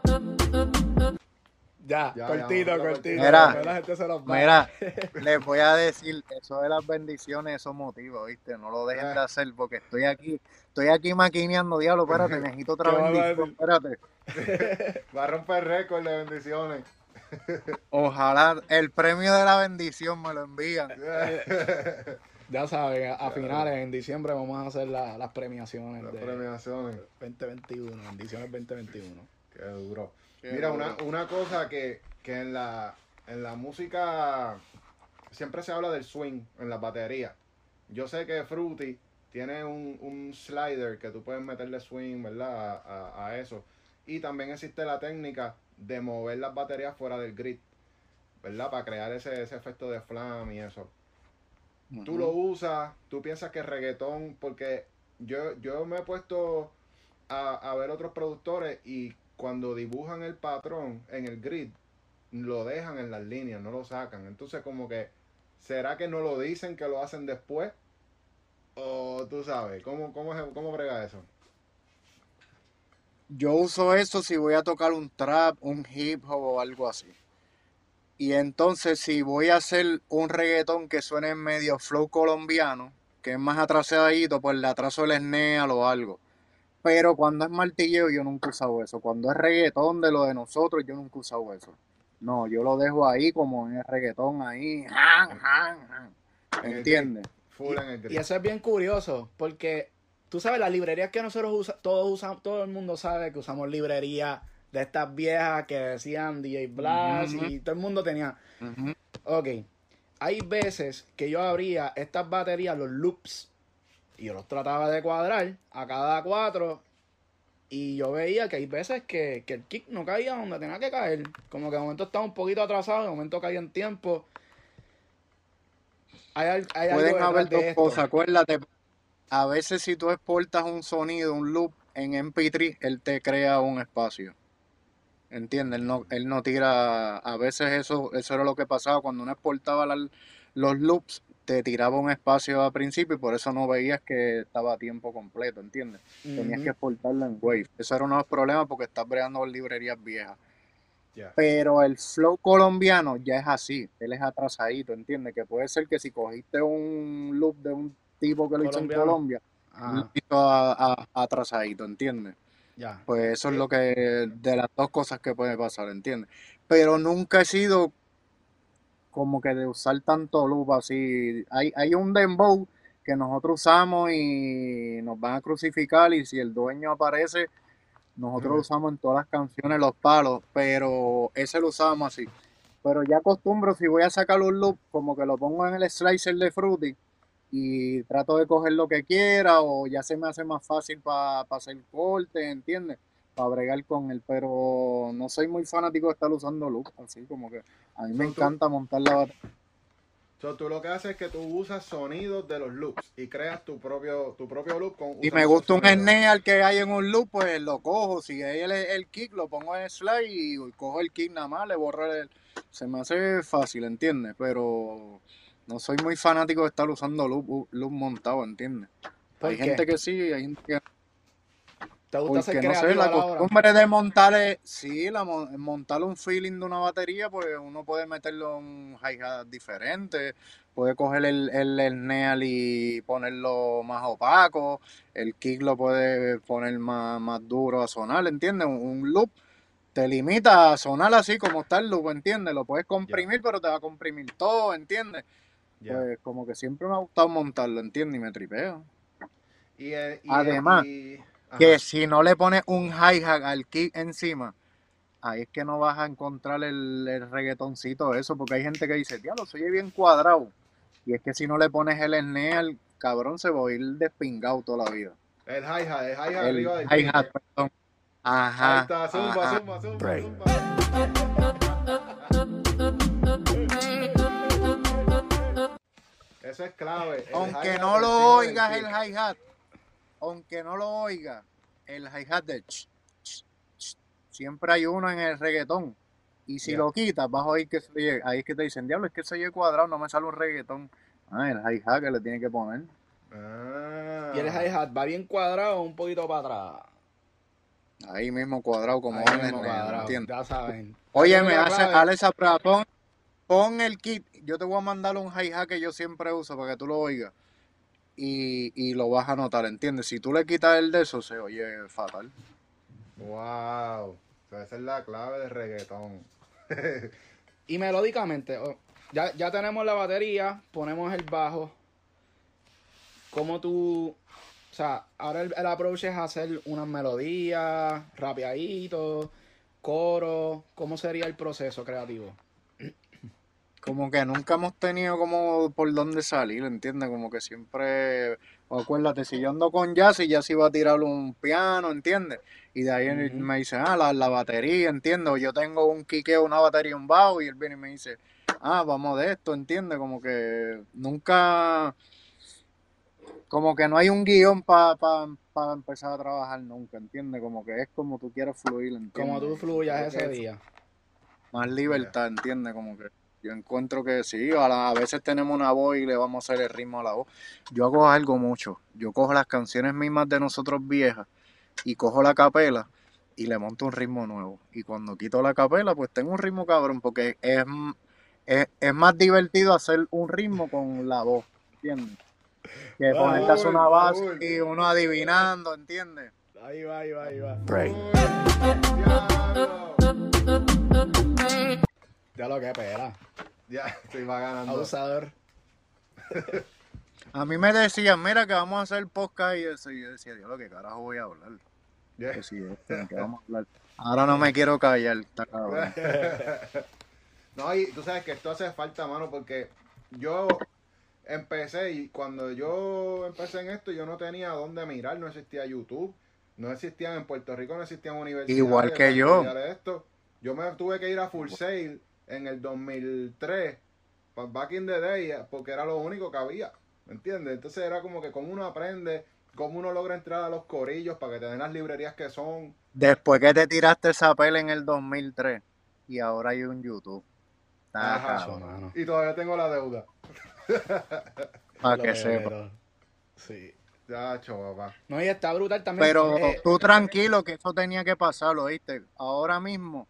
Ya, Ya, cortito, ya, cortito. Mira, después la gente se los va. Mira, les voy a decir, eso de las bendiciones, eso motiva, ¿viste? No lo dejen de hacer porque estoy aquí, estoy aquí maquineando, diablo, espérate, necesito otra ¿Qué vas a bendición, espérate. Va a romper récord de bendiciones. Ojalá el premio de la bendición me lo envían. Ya saben, a, a finales, en diciembre vamos a hacer la- las premiaciones Las de premiaciones. 2021, bendiciones 2021. Qué duro. Mira, una, una cosa que, que en la en la música siempre se habla del swing en la batería. Yo sé que Fruity tiene un, un slider que tú puedes meterle swing, ¿verdad? A, a- a eso. Y también existe la técnica de mover las baterías fuera del grid, ¿verdad? Para crear ese, ese efecto de flam y eso. Tú lo usas, tú piensas que reggaetón, porque yo, yo me he puesto a, a ver otros productores y cuando dibujan el patrón en el grid, lo dejan en las líneas, no lo sacan. Entonces como que, ¿será que no lo dicen que lo hacen después? O tú sabes, ¿cómo, cómo, cómo brega eso? Yo uso eso si voy a tocar un trap, un hip hop o algo así. Y entonces si voy a hacer un reggaetón que suene medio flow colombiano, que es más atrasadito, pues le atraso el SNEAL o algo. Pero cuando es martilleo, yo nunca he usado eso. Cuando es reggaetón de lo de nosotros, yo nunca he usado eso. No, yo lo dejo ahí como en el reggaetón ahí. jan, jan, jan. ¿Entiendes? Full en el Y grip. eso es bien curioso, porque tú sabes, las librerías que nosotros usamos, todos usamos, todo el mundo sabe que usamos librerías de estas viejas que decían DJ Blast Ujú. y todo el mundo tenía. Ujú. Ok, hay veces que yo abría estas baterías, los loops, y yo los trataba de cuadrar a cada cuatro. Y yo veía que hay veces que, que el kick no caía donde tenía que caer. Como que de momento estaba un poquito atrasado, de momento caía en tiempo. Hay, Pueden haber dos cosas, acuérdate. A veces si tú exportas un sonido, un loop en MP3, él te crea un espacio. ¿Entiendes? Él no, él no tira, a veces eso, eso era lo que pasaba cuando uno exportaba la- los loops, te tiraba un espacio al principio y por eso no veías que estaba a tiempo completo, ¿entiendes? Tenías que exportarlo en Wave. Eso era uno de los problemas porque estás bregando con librerías viejas. Ya. Pero el flow colombiano ya es así, él es atrasadito, ¿entiendes? Que puede ser que si cogiste un loop de un tipo que lo hizo en. Colombia, Ajá, lo hizo a- a- atrasadito, ¿entiendes? ya. Pues eso es lo que, de las dos cosas que puede pasar, ¿entiendes? Pero nunca he sido como que de usar tanto loop así. Hay, hay un dembow que nosotros usamos y nos van a crucificar y si el dueño aparece, nosotros lo usamos en todas las canciones, los palos, pero ese lo usamos así. Pero ya acostumbro, si voy a sacar un loop, como que lo pongo en el slicer de Fruity y trato de coger lo que quiera o ya se me hace más fácil para hacer corte, ¿entiendes? Para bregar con él, pero no soy muy fanático de estar usando loop, así como que a mí me tú- encanta montar la batería. So, tú lo que haces es que tú usas sonidos de los loops y creas tu propio, tu propio loop con Si me gusta un snare que hay en un loop, pues lo cojo. Si hay el, el kick, lo pongo en slide y cojo el kick nada más, le borro el... Se me hace fácil, ¿entiendes? Pero no soy muy fanático de estar usando loop, loop montado, ¿entiendes? ¿Por Hay qué? gente que sí, hay gente que ¿Te gusta ser Porque no sé, la costumbre de montar, sí, la, mon- montar un feeling de una batería, pues uno puede meterlo en un hi-hat diferente, puede coger el, el, el snare y ponerlo más opaco, el kick lo puede poner más, más duro a sonar, ¿entiendes? Un, un loop te limita a sonar así como está el loop, ¿entiendes? Lo puedes comprimir, pero te va a comprimir todo, ¿entiendes? Pues como que siempre me ha gustado montarlo, ¿entiendes? Y me tripeo. Y, eh, y, Además, y-. que si no le pones un hi-hat al kick encima, ahí es que no vas a encontrar el, el reggaetoncito eso, porque hay gente que dice, diablo, soy bien cuadrado. Y es que si no le pones el snare, al cabrón se va a ir despingado toda la vida. El hi-hat, el hi-hat arriba del hi-hat, perdón. Ahí Ajá. está, zumba, ajá. zumba, zumba, Break. zumba. Eso es clave. el Aunque no lo oigas el hi-hat, aunque no lo oigas, el hi-hat de ch, ch, ch, siempre hay uno en el reggaetón. Y si lo quitas, vas a oír que se oye- ahí es que te dicen, diablo, es que se oye cuadrado, no me sale un reggaetón. Ah, el hi-hat que le tiene que poner. Ah. Y el hi-hat va bien cuadrado o un poquito para atrás. Ahí mismo cuadrado como Ahí va en el mismo cuadrado, ya saben. Oye, me hace, esa prueba, pon, pon el kit, yo te voy a mandar un hi-hat que yo siempre uso para que tú lo oigas. Y, y lo vas a notar, ¿entiendes? Si tú le quitas el de eso, se oye fatal. Wow. Esa es la clave del reggaetón. Y melódicamente, oh, ya, ya tenemos la batería, ponemos el bajo. ¿Cómo tú... O sea, ahora el, el approach es hacer unas melodías, rapeaditos, coro. ¿Cómo sería el proceso creativo? Como que nunca hemos tenido como por dónde salir, ¿entiendes? Como que siempre, acuérdate, si yo ando con Jazz y Jazz iba a tirar un piano, ¿entiendes? Y de ahí Ujú. me dice, ah, la, la batería, ¿entiendes? Yo tengo un quiqueo, una batería un bajo y él viene y me dice, ah, vamos de esto, ¿entiendes? Como que nunca, como que no hay un guion para empezar a trabajar nunca, ¿entiendes? Como que es como tú quieres fluir, ¿entiendes? Como tú fluyas Como ese día. más libertad, ¿entiendes? Como que yo encuentro que sí, a, la- a veces tenemos una voz y le vamos a hacer el ritmo a la voz. Yo hago algo mucho. Yo cojo las canciones mismas de nosotros viejas y cojo la capela y le monto un ritmo nuevo. Y cuando quito la capela, pues tengo un ritmo cabrón, porque es, es, es más divertido hacer un ritmo con la voz, ¿entiendes? Que ponerte una base y uno adivinando, ¿entiendes? Ahí va, ahí va, ahí va. Diablo. Ya lo que pela. Ya, estoy va ganando. Abusador. A mí me decían, mira que vamos a hacer podcast y eso. Y yo decía, Dios, ¿qué carajo voy a hablar? Ya. Que sí, esto, ¿en qué vamos a hablar? Ahora no me quiero callar, está cabrón. No, y tú sabes que esto hace falta, mano, porque yo empecé y cuando yo empecé en esto, yo no tenía dónde mirar, no existía YouTube, no existían en Puerto Rico, no existían universidades. Igual que yo. Esto. Yo me tuve que ir a Full Sail en el 2003, pa- back in the day, porque era lo único que había, ¿me entiendes? Entonces era como que cómo uno aprende, cómo uno logra entrar a los corillos para que te den las librerías que son. Después que te tiraste esa pela en el 2003 y ahora hay un YouTube. Está Ajá. Cabrón. Y todavía tengo la deuda. para que sepa. Sí. Ya, papá. No, y está brutal también. Pero eh, tú tranquilo que eso tenía que pasar, ¿lo ¿oíste? Ahora mismo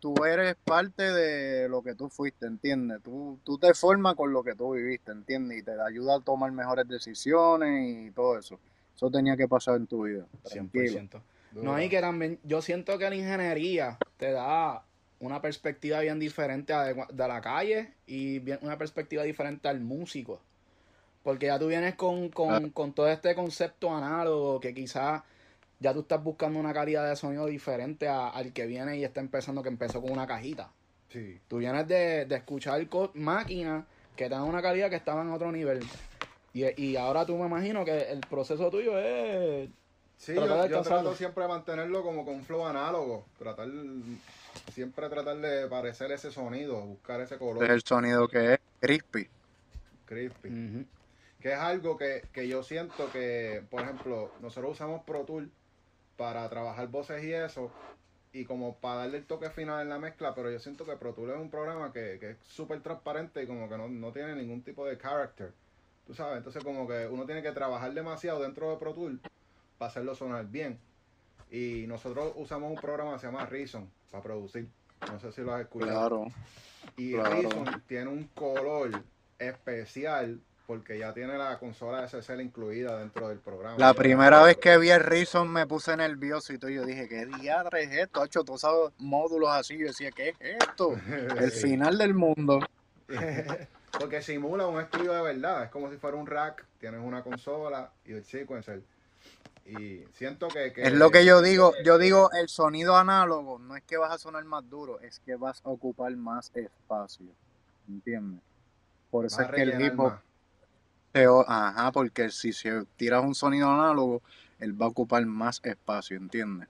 tú eres parte de lo que tú fuiste, ¿entiendes? Tú, tú te formas con lo que tú viviste, ¿entiendes? Y te ayuda a tomar mejores decisiones y todo eso. Eso tenía que pasar en tu vida. Tranquilo. 100%. No, y que también yo siento que la ingeniería te da una perspectiva bien diferente a de, la calle y bien, una perspectiva diferente al músico. Porque ya tú vienes con, con, con todo este concepto análogo que quizás ya tú estás buscando una calidad de sonido diferente a- al que viene y está empezando, que empezó con una cajita. Sí. Tú vienes de, de escuchar máquinas que te dan una calidad que estaba en otro nivel. Y, y ahora tú me imagino que el proceso tuyo es Sí, yo, yo trato siempre de mantenerlo como con un flow análogo. Tratar, siempre tratar de parecer ese sonido, buscar ese color Es el sonido que es crispy. crispy. Que es algo que, que yo siento que, por ejemplo, nosotros usamos Pro Tool para trabajar voces y eso. Y como para darle el toque final en la mezcla, pero yo siento que Pro Tool es un programa que, que es súper transparente y como que no, no tiene ningún tipo de character. Tú sabes, entonces como que uno tiene que trabajar demasiado dentro de Pro Tool para hacerlo sonar bien. Y nosotros usamos un programa que se llama Reason para producir. No sé si lo has escuchado. Claro. Y Claro. Reason tiene un color especial porque ya tiene la consola SSL incluida dentro del programa. La primera vez que vi el Reason me puse nervioso y todo. Yo dije, ¿qué diadre es esto? Hacho, todos esos módulos así. Yo decía, ¿qué es esto? El final del mundo. Porque simula un estudio de verdad. Es como si fuera un rack. Tienes una consola y el sequencer. Y siento que, que- Es lo que yo digo. Yo digo, el sonido análogo no es que vas a sonar más duro, es que vas a ocupar más espacio. ¿Entiendes? Por eso es que el hip hop más. Se o- Ajá, porque si se tiras un sonido análogo, él va a ocupar más espacio, ¿entiendes?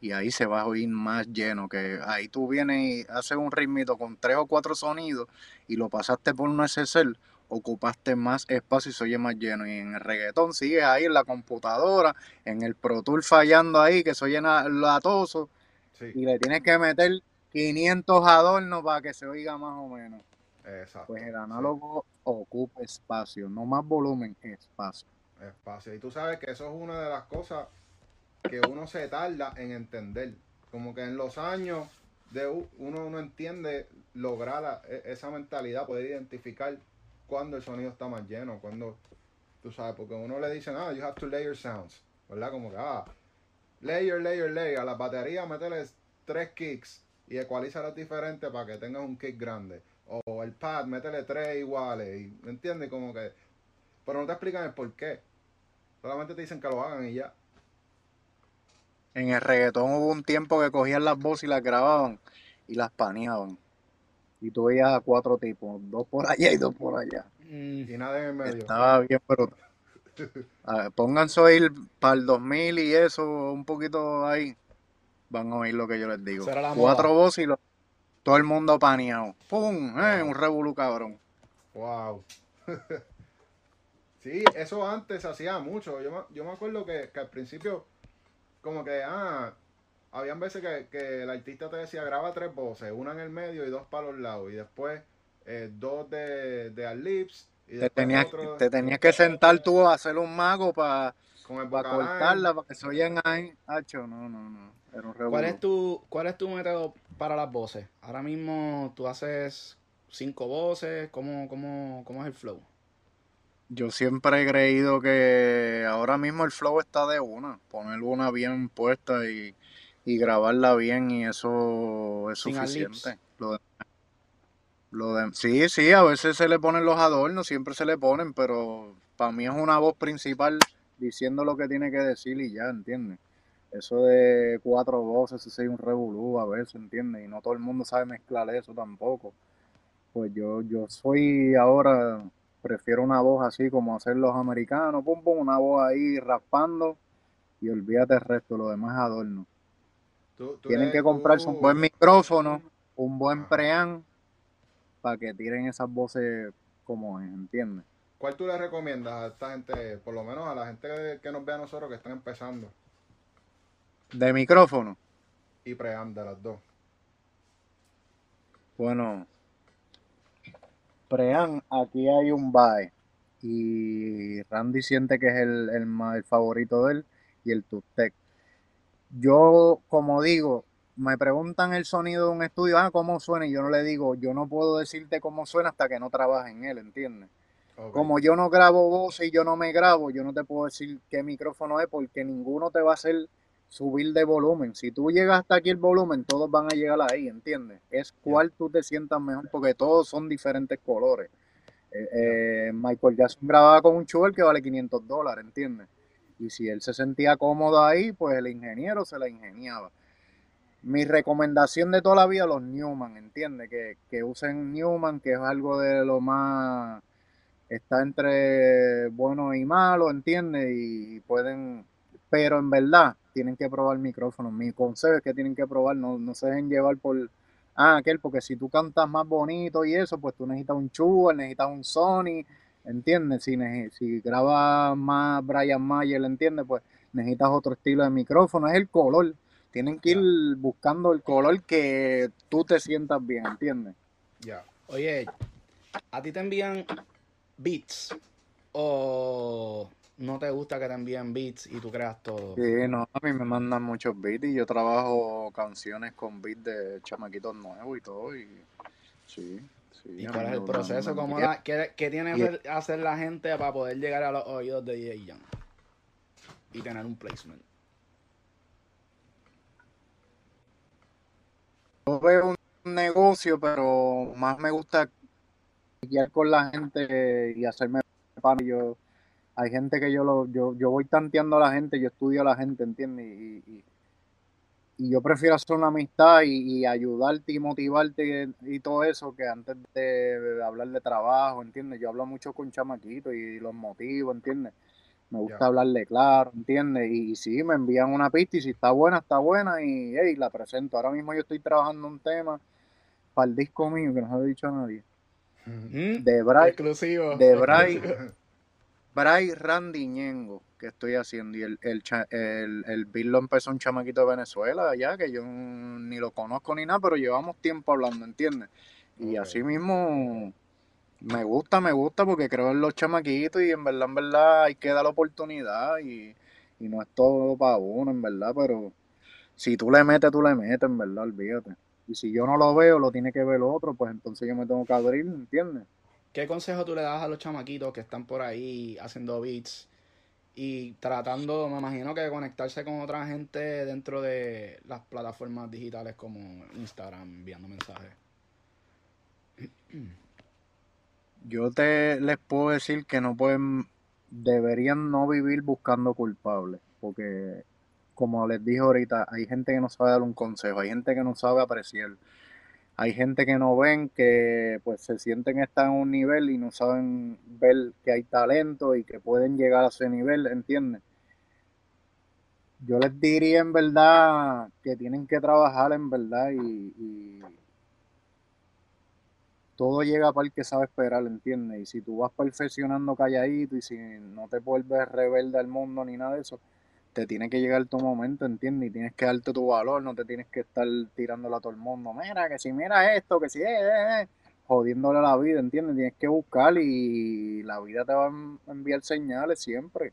Y ahí se va a oír más lleno, que ahí tú vienes y haces un ritmito con tres o cuatro sonidos y lo pasaste por un SSL, ocupaste más espacio y se oye más lleno. Y en el reggaetón sigues ahí en la computadora, en el Pro Tool fallando ahí, que se oye latoso, Sí, y le tienes que meter 500 adornos para que se oiga más o menos. Exacto. Pues el análogo ocupa espacio, no más volumen, espacio. Espacio. Y tú sabes que eso es una de las cosas que uno se tarda en entender. Como que en los años de uno no entiende lograr la- e- esa mentalidad, poder identificar cuando el sonido está más lleno, cuando tú sabes, porque uno le dice, ah, you have to layer sounds, ¿verdad? Como que, ah, layer, layer, layer, a la batería métele tres kicks y ecualízalos diferentes para que tengas un kick grande. O el pad, métele tres iguales, y, ¿me entiendes? Como que, pero no te explican el por qué. Solamente te dicen que lo hagan y ya. En el reggaetón hubo un tiempo que cogían las voces y las grababan y las paneaban. Y tú veías a cuatro tipos, dos por allá y dos por allá. Mm, Y nada en el medio. Estaba bien, pero a ver, pónganse a oír para el 2000 y eso, un poquito ahí. Van a oír lo que yo les digo. Cuatro moda. voces y lo- todo el mundo paneado. ¡Pum! Eh, un revolú cabrón. Wow. sí, eso antes se hacía mucho. Yo me, yo me acuerdo que, que al principio, como que, ah, habían veces que, que el artista te decía, graba tres voces, una en el medio y dos para los lados. Y después eh, dos de, de al lips. Y Te tenías, otro te tenías que sentar tú a hacer un mago para vocal cortarla, para que se oyan ahí. Hacho, no, no, no. Era un ¿Cuál es tu cuál es tu método para las voces? Ahora mismo tú haces cinco voces, ¿cómo, cómo, cómo es el flow? yo siempre he creído que ahora mismo el flow está de una, poner una bien puesta y, y grabarla bien y eso es Sin suficiente. Lo de, lo de- sí, sí, a veces se le ponen los adornos, siempre se le ponen, pero para mí es una voz principal diciendo lo que tiene que decir y ya, ¿entiendes? Eso de cuatro voces, eso es un revolú a veces, ¿entiendes? Y no todo el mundo sabe mezclar eso tampoco. Pues yo, yo soy ahora, prefiero una voz así como hacer los americanos, pum, pum, una voz ahí raspando y olvídate el resto, lo demás es adorno. Tú- tú Tienen que comprarse un buen micrófono, un buen preamp para que tiren esas voces como es, ¿entiendes? ¿Cuál tú le recomiendas a esta gente, por lo menos a la gente que, que nos ve a nosotros que están empezando? De micrófono, Y preamp de las dos. bueno, preamp, aquí hay un BAE y Randy siente que es el, el, favorito de él y el Tustec. Yo, como digo, me preguntan el sonido de un estudio, ah, ¿cómo suena? Y yo no le digo, yo no puedo decirte cómo suena hasta que no trabaje en él, ¿entiendes? Como yo no grabo voces y yo no me grabo, yo no te puedo decir qué micrófono es porque ninguno te va a hacer subir de volumen. Si tú llegas hasta aquí el volumen, todos van a llegar ahí, ¿entiendes? Es cuál tú te sientas mejor porque todos son diferentes colores. Eh, eh, Michael Jackson grababa con un Shure que vale 500 dólares, ¿entiendes? Y si él se sentía cómodo ahí, pues el ingeniero se la ingeniaba. Mi recomendación de toda la vida, los Newman, ¿entiendes? Que, que usen Newman, que es algo de lo más está entre bueno y malo, ¿entiendes? Y pueden, pero en verdad tienen que probar micrófonos. Mi consejo es que tienen que probar, no, no se dejen llevar por, ah, aquel, porque si tú cantas más bonito y eso, pues tú necesitas un Shure, necesitas un Sony, ¿entiendes? Si, si grabas más Brian Mayer, ¿entiendes? Pues necesitas otro estilo de micrófono, es el color. Tienen que ir buscando el color que tú te sientas bien, ¿entiendes? Ya. Oye, ¿a ti te envían beats? ¿O no te gusta que te envíen beats y tú creas todo? Sí, no, a mí me mandan muchos beats y yo trabajo canciones con beats de chamaquitos nuevos y todo. Y sí, sí. ¿Y cuál es el proceso? ¿Cómo la- qué, qué tiene que hacer la gente para poder llegar a los oídos de DJ Young? Y tener un placement. Yo veo un negocio, pero más me gusta guiar con la gente y hacerme pan. Yo, hay gente que yo lo, yo, yo voy tanteando a la gente, yo estudio a la gente, ¿entiendes? Y, y, y yo prefiero hacer una amistad y, y ayudarte y motivarte y, y todo eso que antes de hablar de trabajo, ¿entiendes? Yo hablo mucho con chamaquitos y los motivo, ¿entiendes? Me gusta hablarle claro, ¿entiendes? Y, y sí, me envían una pista y si está buena, está buena y hey, la presento. Ahora mismo yo estoy trabajando un tema para el disco mío que no se lo he dicho a nadie. ¿Mm? De Bray, Exclusivo. de Bray, Bray Randy Ñengo que estoy haciendo y el, el, cha- el, el beat lo empezó un chamaquito de Venezuela allá que yo ni lo conozco ni nada, pero llevamos tiempo hablando, ¿entiendes? Y así mismo me gusta, me gusta porque creo en los chamaquitos y en verdad, en verdad hay que dar la oportunidad y, y no es todo para uno, en verdad, pero si tú le metes, tú le metes, en verdad, olvídate. Y si yo no lo veo, lo tiene que ver otro, pues entonces yo me tengo que abrir, ¿entiendes? ¿Qué consejo tú le das a los chamaquitos que están por ahí haciendo beats y tratando, me imagino que conectarse con otra gente dentro de las plataformas digitales como Instagram, enviando mensajes? Yo te les puedo decir que no pueden, deberían no vivir buscando culpables, porque como les dije ahorita, hay gente que no sabe dar un consejo, hay gente que no sabe apreciar, hay gente que no ven que pues se sienten están a un nivel y no saben ver que hay talento y que pueden llegar a ese nivel, ¿entiendes? Yo les diría en verdad que tienen que trabajar en verdad y, y todo llega para el que sabe esperar, ¿entiendes? Y si tú vas perfeccionando calladito y si no te vuelves rebelde al mundo ni nada de eso, te tiene que llegar tu momento, ¿entiendes? Y tienes que darte tu valor, no te tienes que estar tirándole a todo el mundo. Mira, que si mira esto, que si, eh, eh, eh, jodiéndole la vida, ¿entiendes? Tienes que buscar y la vida te va a en- enviar señales siempre.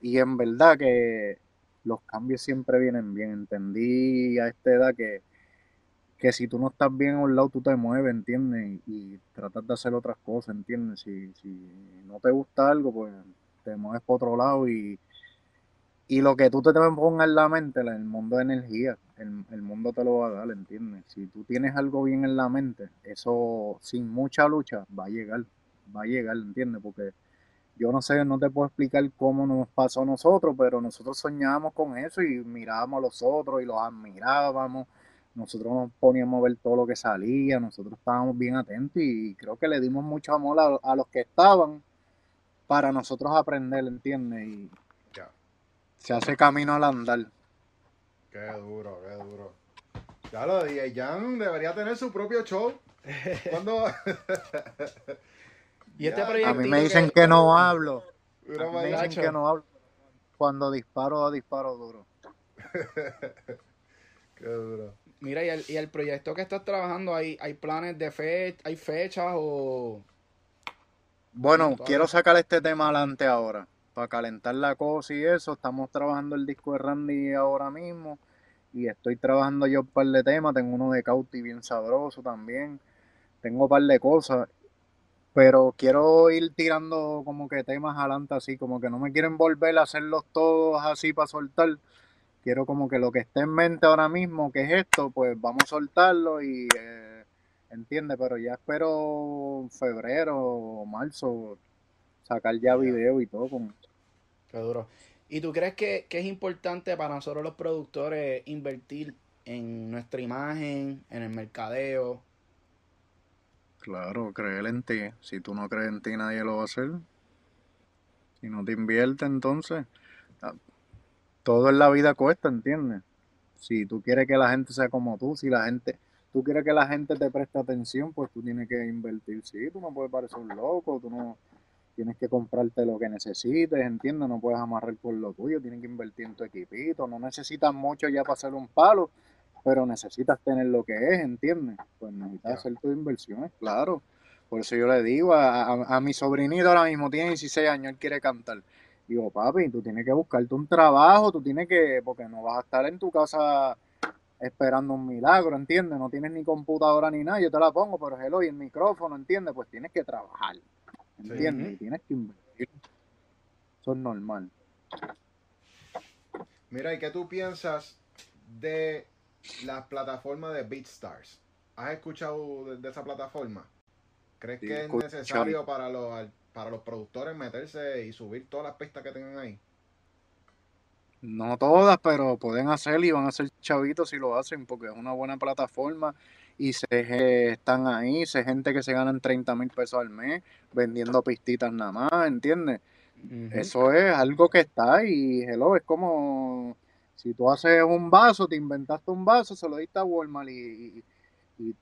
Y en verdad que los cambios siempre vienen bien. Entendí a esta edad que que si tú no estás bien a un lado, tú te mueves, ¿entiendes? Y, y tratas de hacer otras cosas, ¿entiendes? Si, si no te gusta algo, pues te mueves por otro lado y, y lo que tú te pongas en la mente, el mundo de energía, el, el mundo te lo va a dar, ¿entiendes? Si tú tienes algo bien en la mente, eso sin mucha lucha va a llegar, va a llegar, ¿entiendes? Porque yo no sé, no te puedo explicar cómo nos pasó a nosotros, pero nosotros soñábamos con eso y mirábamos a los otros y los admirábamos. Nosotros nos poníamos a ver todo lo que salía, nosotros estábamos bien atentos y creo que le dimos mucho amor a, a los que estaban para nosotros aprender, ¿entiendes? Se hace camino al andar. Qué duro, qué duro. Ya lo DJ Jan debería tener su propio show. Cuando. Y este Ya. A mí me dicen que no hablo, Mira a mí me dicen que no hablo. Cuando disparo, disparo duro. Qué duro. Mira, y el, y el proyecto que estás trabajando, ¿hay, hay planes de fecha, hay fechas o...? Bueno, quiero sacar este tema adelante ahora, para calentar la cosa y eso. Estamos trabajando el disco de Randy ahora mismo y estoy trabajando yo un par de temas. Tengo uno de Cauti bien sabroso también. Tengo un par de cosas, pero quiero ir tirando como que temas adelante así, como que no me quiero envolver a hacerlos todos así para soltar. Quiero como que lo que esté en mente ahora mismo, que es esto, pues vamos a soltarlo y... eh, ¿Entiendes? Pero ya espero febrero o marzo sacar ya video y todo. Con... Qué duro. ¿Y tú crees que, que es importante para nosotros los productores invertir en nuestra imagen, en el mercadeo? Claro, creer en ti. Si tú no crees en ti, nadie lo va a hacer. Si no te invierte, entonces. ah, Todo en la vida cuesta, ¿entiendes? Si tú quieres que la gente sea como tú, si la gente. Tú quieres que la gente te preste atención, pues tú tienes que invertir. Sí, tú no puedes parecer un loco, tú no tienes que comprarte lo que necesites, ¿entiendes? No puedes amarrar por lo tuyo, tienes que invertir en tu equipito. No necesitas mucho ya para hacer un palo, pero necesitas tener lo que es, ¿entiendes? Pues necesitas hacer tus inversiones, claro. Por eso yo le digo a, a- a mi sobrinito ahora mismo, tiene 16 años, él quiere cantar. Digo, papi, tú tienes que buscarte un trabajo, tú tienes que, porque no vas a estar en tu casa esperando un milagro, ¿entiendes? No tienes ni computadora ni nada, yo te la pongo, pero hello, y el micrófono, ¿entiendes? Pues tienes que trabajar, ¿entiendes? Tienes que invertir. Eso es normal. Mira, ¿y qué tú piensas de las plataformas de BeatStars? ¿Has escuchado de, de esa plataforma? ¿Crees Sí, que es necesario para los, para los productores meterse y subir todas las pistas que tengan ahí? No todas, pero pueden hacerlo y van a ser chavitos si lo hacen, porque es una buena plataforma y se eh, están ahí, sé gente que se ganan 30 mil pesos al mes vendiendo pistitas nada más, ¿entiendes? Eso es algo que está y hello, es como si tú haces un vaso, te inventaste un vaso, se lo diste a Walmart y, y- y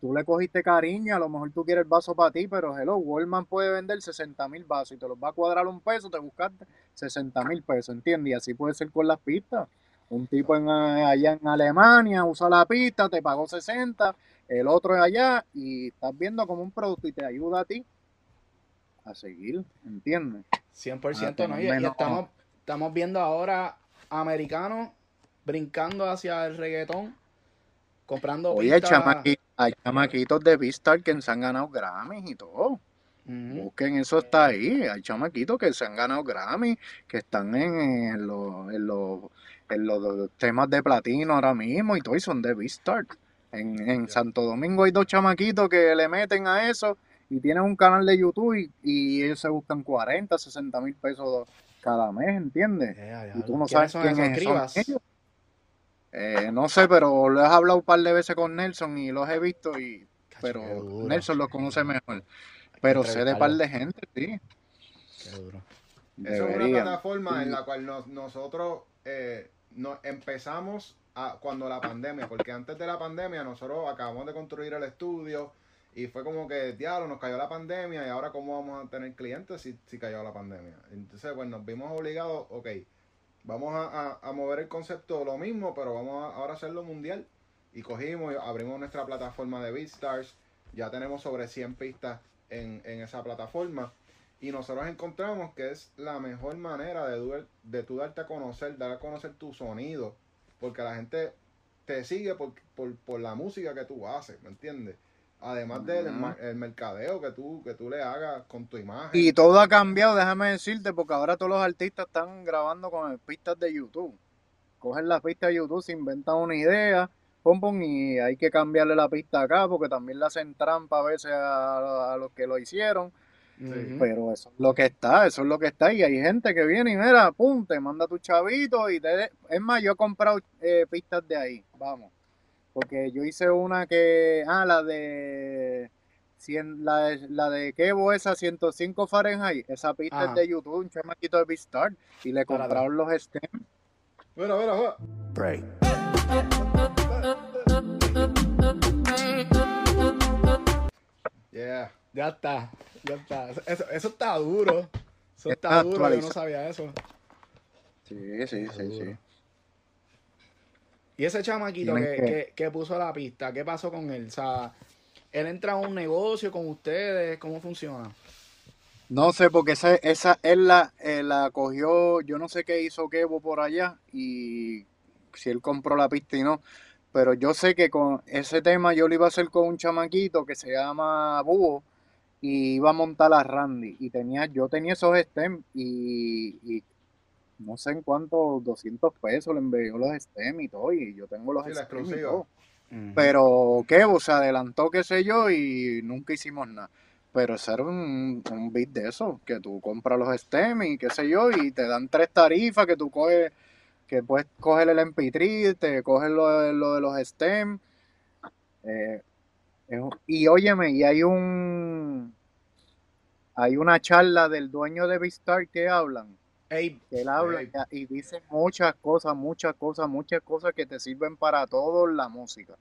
tú le cogiste cariño, a lo mejor tú quieres el vaso para ti, pero hello, Walmart puede vender 60 mil vasos y te los va a cuadrar un peso, te buscaste 60 mil pesos, ¿entiendes? Y así puede ser con las pistas. Un tipo en, eh, allá en Alemania usa la pista, te pagó 60, el otro es allá y estás viendo como un producto y te ayuda a ti a seguir, ¿entiendes? 100%, ¿no? Y, estamos, estamos viendo ahora americanos brincando hacia el reggaetón, comprando Oye, chamaqui- hay chamaquitos de Vistar que se han ganado Grammys y todo. Busquen, eso está ahí. Hay chamaquitos que se han ganado Grammy, que están en, en los, en los, en los temas de platino ahora mismo y todo, y son de Vistar. En, en Santo Domingo hay dos chamaquitos que le meten a eso y tienen un canal de YouTube y, y ellos se buscan 40, 60 mil pesos cada mes, ¿entiendes? Y tú no ¿Quiénes sabes quién esos es, son ellos. Eh, no sé, pero lo he hablado un par de veces con Nelson y los he visto y Cacho, pero. Nelson los conoce mejor. Pero sé de par de gente, sí. Qué duro. Eso es una plataforma en la cual nos- nosotros eh, nos empezamos a, cuando la pandemia, porque antes de la pandemia nosotros acabamos de construir el estudio y fue como que, diablo, nos cayó la pandemia y ahora cómo vamos a tener clientes si, si cayó la pandemia. Entonces, pues nos vimos obligados, ok, vamos a, a- mover el concepto lo mismo, pero vamos a, ahora a hacerlo mundial. Y cogimos y abrimos nuestra plataforma de BeatStars, ya tenemos sobre 100 pistas en, en esa plataforma. Y nosotros encontramos que es la mejor manera de, du- de tú darte a conocer, dar a conocer tu sonido. Porque la gente te sigue por, por, por la música que tú haces, ¿me entiendes? Además del ma- el mercadeo que tú, que tú le hagas con tu imagen. Y todo ha cambiado, déjame decirte, porque ahora todos los artistas están grabando con pistas de YouTube. Cogen la pista de YouTube, se inventan una idea, pum, pum, y hay que cambiarle la pista acá, porque también le hacen trampa a veces a, a los que lo hicieron. Pero eso es lo que está, eso es lo que está. Y hay gente que viene y mira, pum, te manda tu chavito y te... Es más, yo he comprado eh, pistas de ahí, vamos. Porque yo hice una que, ah, la de... cien- la, de- la de Kevo, esa 105 Fahrenheit, esa pista Ajá. es de YouTube, un chamaquito de Beastars, y le compraron los stems. Mira, mira, mira. Break. Yeah. Ya está, ya está. Eso, eso está duro. Eso está, Está duro, yo no sabía eso. Sí, sí, sí, sí. Y ese chamaquito que- que- que puso la pista, ¿qué pasó con él? O sea, él entra a un negocio con ustedes, ¿cómo funciona? No sé, porque esa, esa él la, eh, la cogió, yo no sé qué hizo Kevo por allá y si él compró la pista y no, pero yo sé que con ese tema yo lo iba a hacer con un chamaquito que se llama Búho y iba a montar a Randy y tenía, yo tenía esos stems y, y no sé en cuánto, 200 pesos le envió los stems y todo y yo tengo los Sí, stems y todo. Pero Kevo se adelantó, qué sé yo, y nunca hicimos nada. Pero ese era un, un beat de eso, que tú compras los stems y qué sé yo, y te dan tres tarifas que tú coges, que puedes coger el MP3, te coges lo, de- lo de los stems. Eh, y óyeme, y hay un hay una charla del dueño de Beastar que hablan que él habla y dice muchas cosas, muchas cosas, muchas cosas que te sirven para todo la música.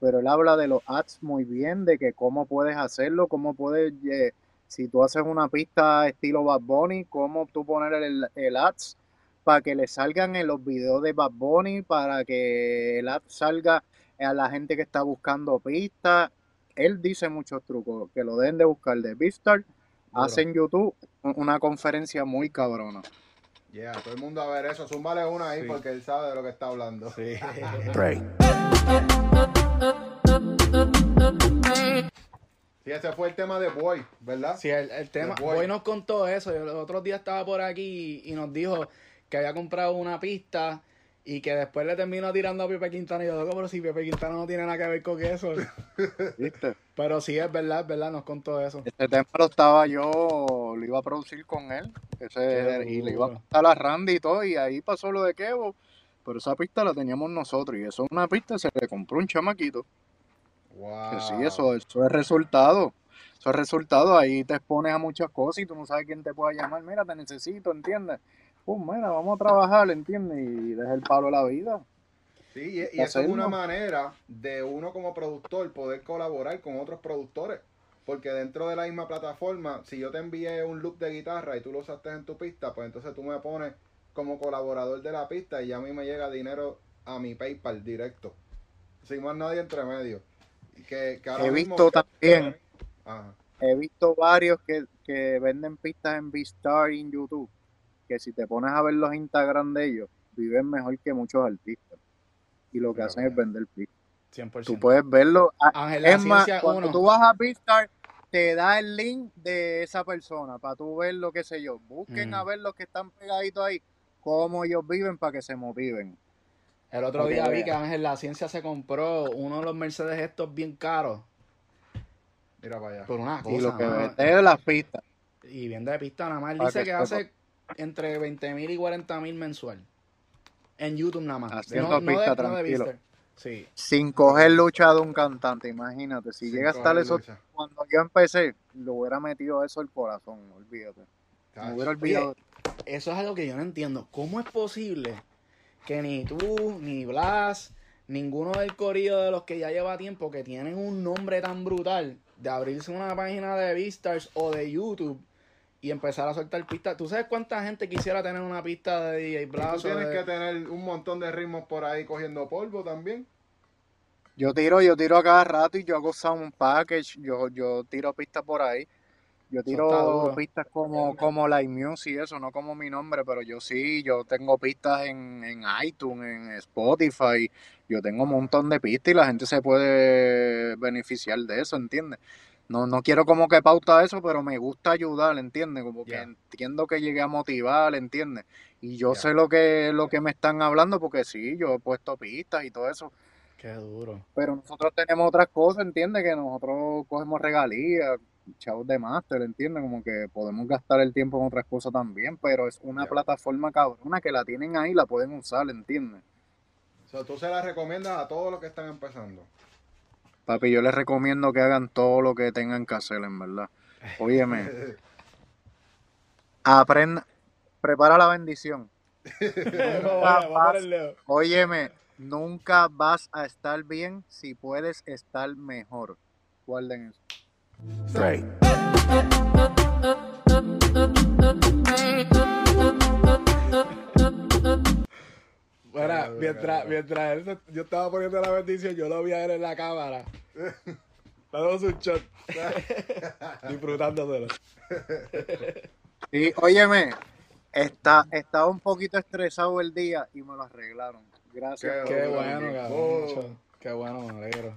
Pero él habla de los ads muy bien, de que cómo puedes hacerlo, cómo puedes, eh, si tú haces una pista estilo Bad Bunny, cómo tú poner el, el ads para que le salgan en los videos de Bad Bunny, para que el ad salga a la gente que está buscando pistas. Él dice muchos trucos, que lo deben de buscar de Beastar, hace en YouTube una conferencia muy cabrona. Yeah, todo el mundo a ver eso. Zúmbale una ahí Sí. porque él sabe de lo que está hablando. sí. Break. Sí, ese fue el tema de Boy, ¿verdad? Sí, el, el tema, Boy. Boy nos contó eso, yo los otros días estaba por aquí y, y nos dijo que había comprado una pista y que después le terminó tirando a Pepe Quintana y yo, loco, pero si Pepe Quintana no tiene nada que ver con eso. ¿Viste? pero sí, es verdad, es verdad, nos contó eso. Ese tema lo estaba yo, lo iba a producir con él, ese, y le iba a contar a Randy y todo, y ahí pasó lo de Kevo, pero esa pista la teníamos nosotros, y eso es una pista, se le compró un chamaquito, Wow. que sí, eso, eso es resultado, eso es resultado, ahí te expones a muchas cosas y tú no sabes quién te puede llamar, mira, te necesito, ¿entiendes? Pues mira, vamos a trabajar, ¿entiendes? Y deja el palo a la vida. Sí, y, eso es una manera de uno como productor poder colaborar con otros productores. Porque dentro de la misma plataforma, si yo te envié un loop de guitarra y tú lo usaste en tu pista, pues entonces tú me pones como colaborador de la pista y ya a mí me llega dinero a mi PayPal directo. Sin más nadie entre medio. Que, que ahora He mismo- visto también, Ajá. he visto varios que, que venden pistas en Beastar y en YouTube, que si te pones a ver los Instagram de ellos, viven mejor que muchos artistas. Y lo que hacen es vender pistas. 100%. Tú puedes verlo. Ah, Ángel, la Es más, ciencia cuando uno. tú vas a Beastar, te da el link de esa persona para tú ver lo que sé yo. Busquen Mm. a ver los que están pegaditos ahí, cómo ellos viven para que se motiven. El otro día vi que Ángel La Ciencia se compró uno de los Mercedes estos bien caros Mira para allá. por una Y cosa. lo que vende de las pistas. Y bien de pista nada más. Dice que hace entre 20 mil y 40 mil mensual. En YouTube nada más. Haciendo no, no de, pista, no de tranquilo. Sí. Sin coger lucha de un cantante, imagínate. Si Sin llega a estar eso lucha. cuando yo empecé, le hubiera metido eso al corazón, olvídate. Me hubiera olvidado. Eso es algo que yo no entiendo. ¿Cómo es posible que ni tú, ni Blas, ninguno del corillo de los que ya lleva tiempo que tienen un nombre tan brutal de abrirse una página de Beastars o de YouTube y empezar a soltar pistas? ¿Tú sabes cuánta gente quisiera tener una pista de DJ Y Blas? tú o tienes de- que tener un montón de ritmos por ahí cogiendo polvo también. Yo tiro, yo tiro a cada rato y yo hago sound package, yo, yo tiro pistas por ahí. Yo tiro pistas como, como Live Music y eso, no como mi nombre, pero yo sí, yo tengo pistas en, en iTunes, en Spotify, yo tengo un montón de pistas y la gente se puede beneficiar de eso, ¿entiendes? No, no quiero como que pauta eso, pero me gusta ayudar, ¿entiendes? Como que entiendo que llegué a motivar, ¿entiendes? Y yo sé lo que, lo que me están hablando porque sí, yo he puesto pistas y todo eso. Qué duro. Pero nosotros tenemos otras cosas, ¿entiendes? Que nosotros cogemos regalías, chavos de máster, ¿entiendes? Como que podemos gastar el tiempo en otras cosas también, pero es una Ya. plataforma cabrona que la tienen ahí, la pueden usar, ¿entiendes? So, tú se la recomiendas a todos los que están empezando. Papi, yo les recomiendo que hagan todo lo que tengan que hacer, en verdad. Óyeme, aprenda, prepara la bendición. Óyeme, nunca vas a estar bien si puedes estar mejor. Guarden eso. Right. Bueno, Claro, mientras, mientras él se- yo estaba poniendo la bendición, yo lo vi a él en la cámara. Dándose un shot. Disfrutándoselo. Sí, óyeme, está, estaba un poquito estresado el día y me lo arreglaron. Gracias. Qué Qué bueno, cabrón. Oh. mucho. Qué bueno, me alegro.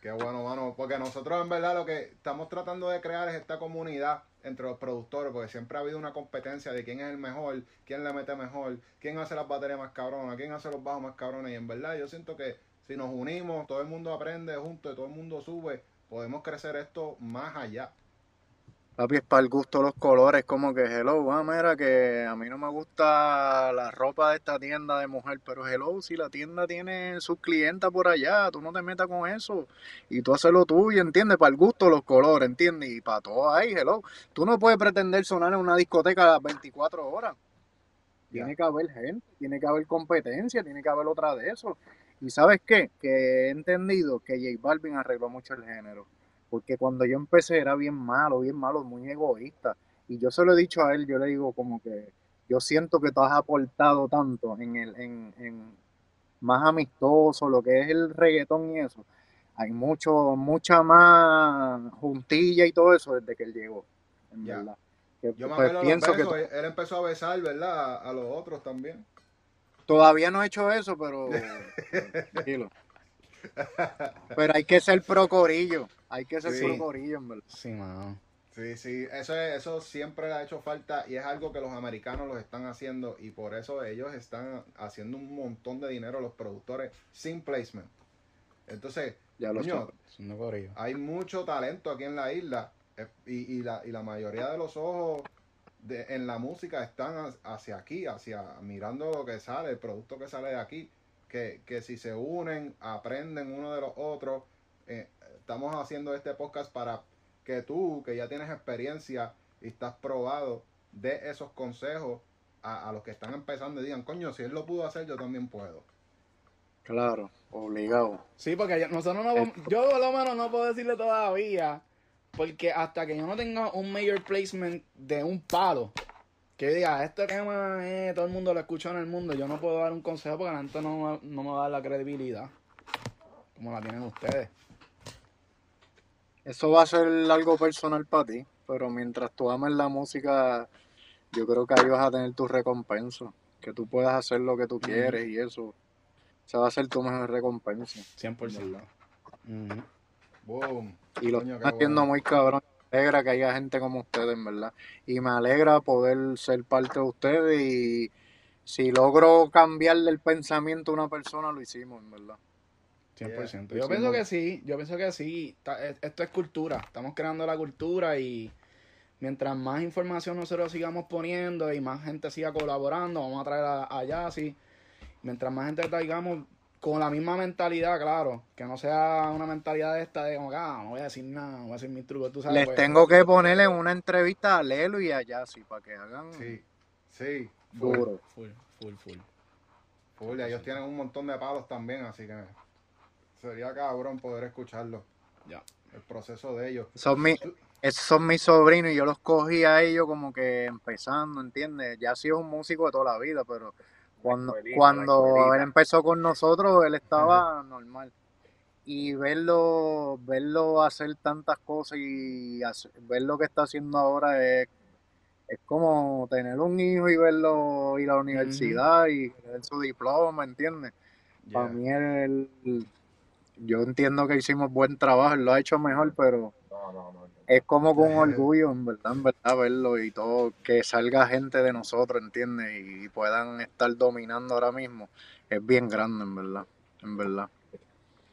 Qué bueno, mano, porque nosotros en verdad lo que estamos tratando de crear es esta comunidad entre los productores, porque siempre ha habido una competencia de quién es el mejor, quién le mete mejor, quién hace las baterías más cabronas, quién hace los bajos más cabrones, y en verdad yo siento que si nos unimos, todo el mundo aprende juntos y todo el mundo sube, podemos crecer esto más allá. Papi, es para el gusto los colores, como que hello, ah, mira que a mí no me gusta la ropa de esta tienda de mujer, pero hello, si la tienda tiene sus clientas por allá, tú no te metas con eso y tú haces lo tuyo, ¿entiendes? Para el gusto los colores, ¿entiendes? Y para todo ahí, hello. Tú no puedes pretender sonar en una discoteca las 24 horas. Tiene que haber gente, tiene que haber competencia, tiene que haber otra de eso. ¿Y sabes qué? Que he entendido que J Balvin arregló mucho el género. Porque cuando yo empecé era bien malo, bien malo, muy egoísta. Y yo se lo he dicho a él, yo le digo como que yo siento que tú has aportado tanto en el, en, en más amistoso, lo que es el reggaetón y eso. Hay mucho, mucha más juntilla y todo eso desde que él llegó. En Ya. verdad. Que, Yo me pues, pienso que besos, él empezó a besar, ¿verdad? A, a los otros también. Todavía no he hecho eso, pero tranquilo. Pero hay que ser pro corillo. Hay que ser Sí. pro corillo, en verdad. Sí, mano. Sí, sí, eso, es- eso siempre le ha hecho falta y es algo que los americanos los están haciendo y por eso ellos están haciendo un montón de dinero los productores sin placement. Entonces, Ya corrido. hay mucho talento aquí en la isla eh, y, y la, y la mayoría de los ojos de, en la música están ha- hacia aquí, hacia mirando lo que sale, el producto que sale de aquí, que, que si se unen, aprenden uno de los otros. eh, estamos haciendo este podcast para que tú, que ya tienes experiencia y estás probado, de esos consejos a, a los que están empezando y digan, coño, si él lo pudo hacer, yo también puedo. Claro, obligado. Sí, porque yo, nosotros no vamos- yo por lo menos no puedo decirle todavía, porque hasta que yo no tenga un major placement de un palo, que diga, este tema eh, todo el mundo lo escucha en el mundo, yo no puedo dar un consejo porque la gente no, me- no me va a dar la credibilidad, como la tienen ustedes. Eso va a ser algo personal para ti, pero mientras tú ames la música, yo creo que ahí vas a tener tu recompensa. Que tú puedas hacer lo que tú quieres y eso. Esa va a ser tu mejor recompensa. 100%. Ujú. Boom. Y lo Coño, están haciendo bueno. muy cabrón. Me alegra que haya gente como ustedes, en verdad. Y me alegra poder ser parte de ustedes. Y si logro cambiarle el pensamiento a una persona, lo hicimos, en verdad. 100%. Yeah. Yo pienso que sí, yo pienso que sí. Es- Esto es cultura, estamos creando la cultura y mientras más información nosotros sigamos poniendo y más gente siga colaborando, vamos a traer a, a Yassi. Mientras más gente traigamos con la misma mentalidad, claro, que no sea una mentalidad esta de como que, ah, no voy a decir nada, no voy a decir mis trucos, tú sabes. Les pues, tengo que ponerle en una entrevista a Lelo y a Yassi para que hagan Sí, sí. full. duro. Full, full, full. Full, y ellos tienen un montón de palos también, así que sería cabrón poder escucharlo. Ya. El proceso de ellos. Son mi- esos son mis sobrinos y yo los cogí a ellos como que empezando, ¿entiendes? Ya ha sido un músico de toda la vida, pero cuando, cuando él empezó con nosotros, él estaba normal. y verlo, verlo hacer tantas cosas y hacer- ver lo que está haciendo ahora es, es como tener un hijo y verlo ir a la universidad y tener su diploma, ¿entiendes? Para mí él, yo entiendo que hicimos buen trabajo, él lo ha hecho mejor, pero No, no, no. Es como con orgullo, en verdad, en verdad, verlo y todo, que salga gente de nosotros, ¿entiendes? Y puedan estar dominando ahora mismo, es bien grande, en verdad, en verdad.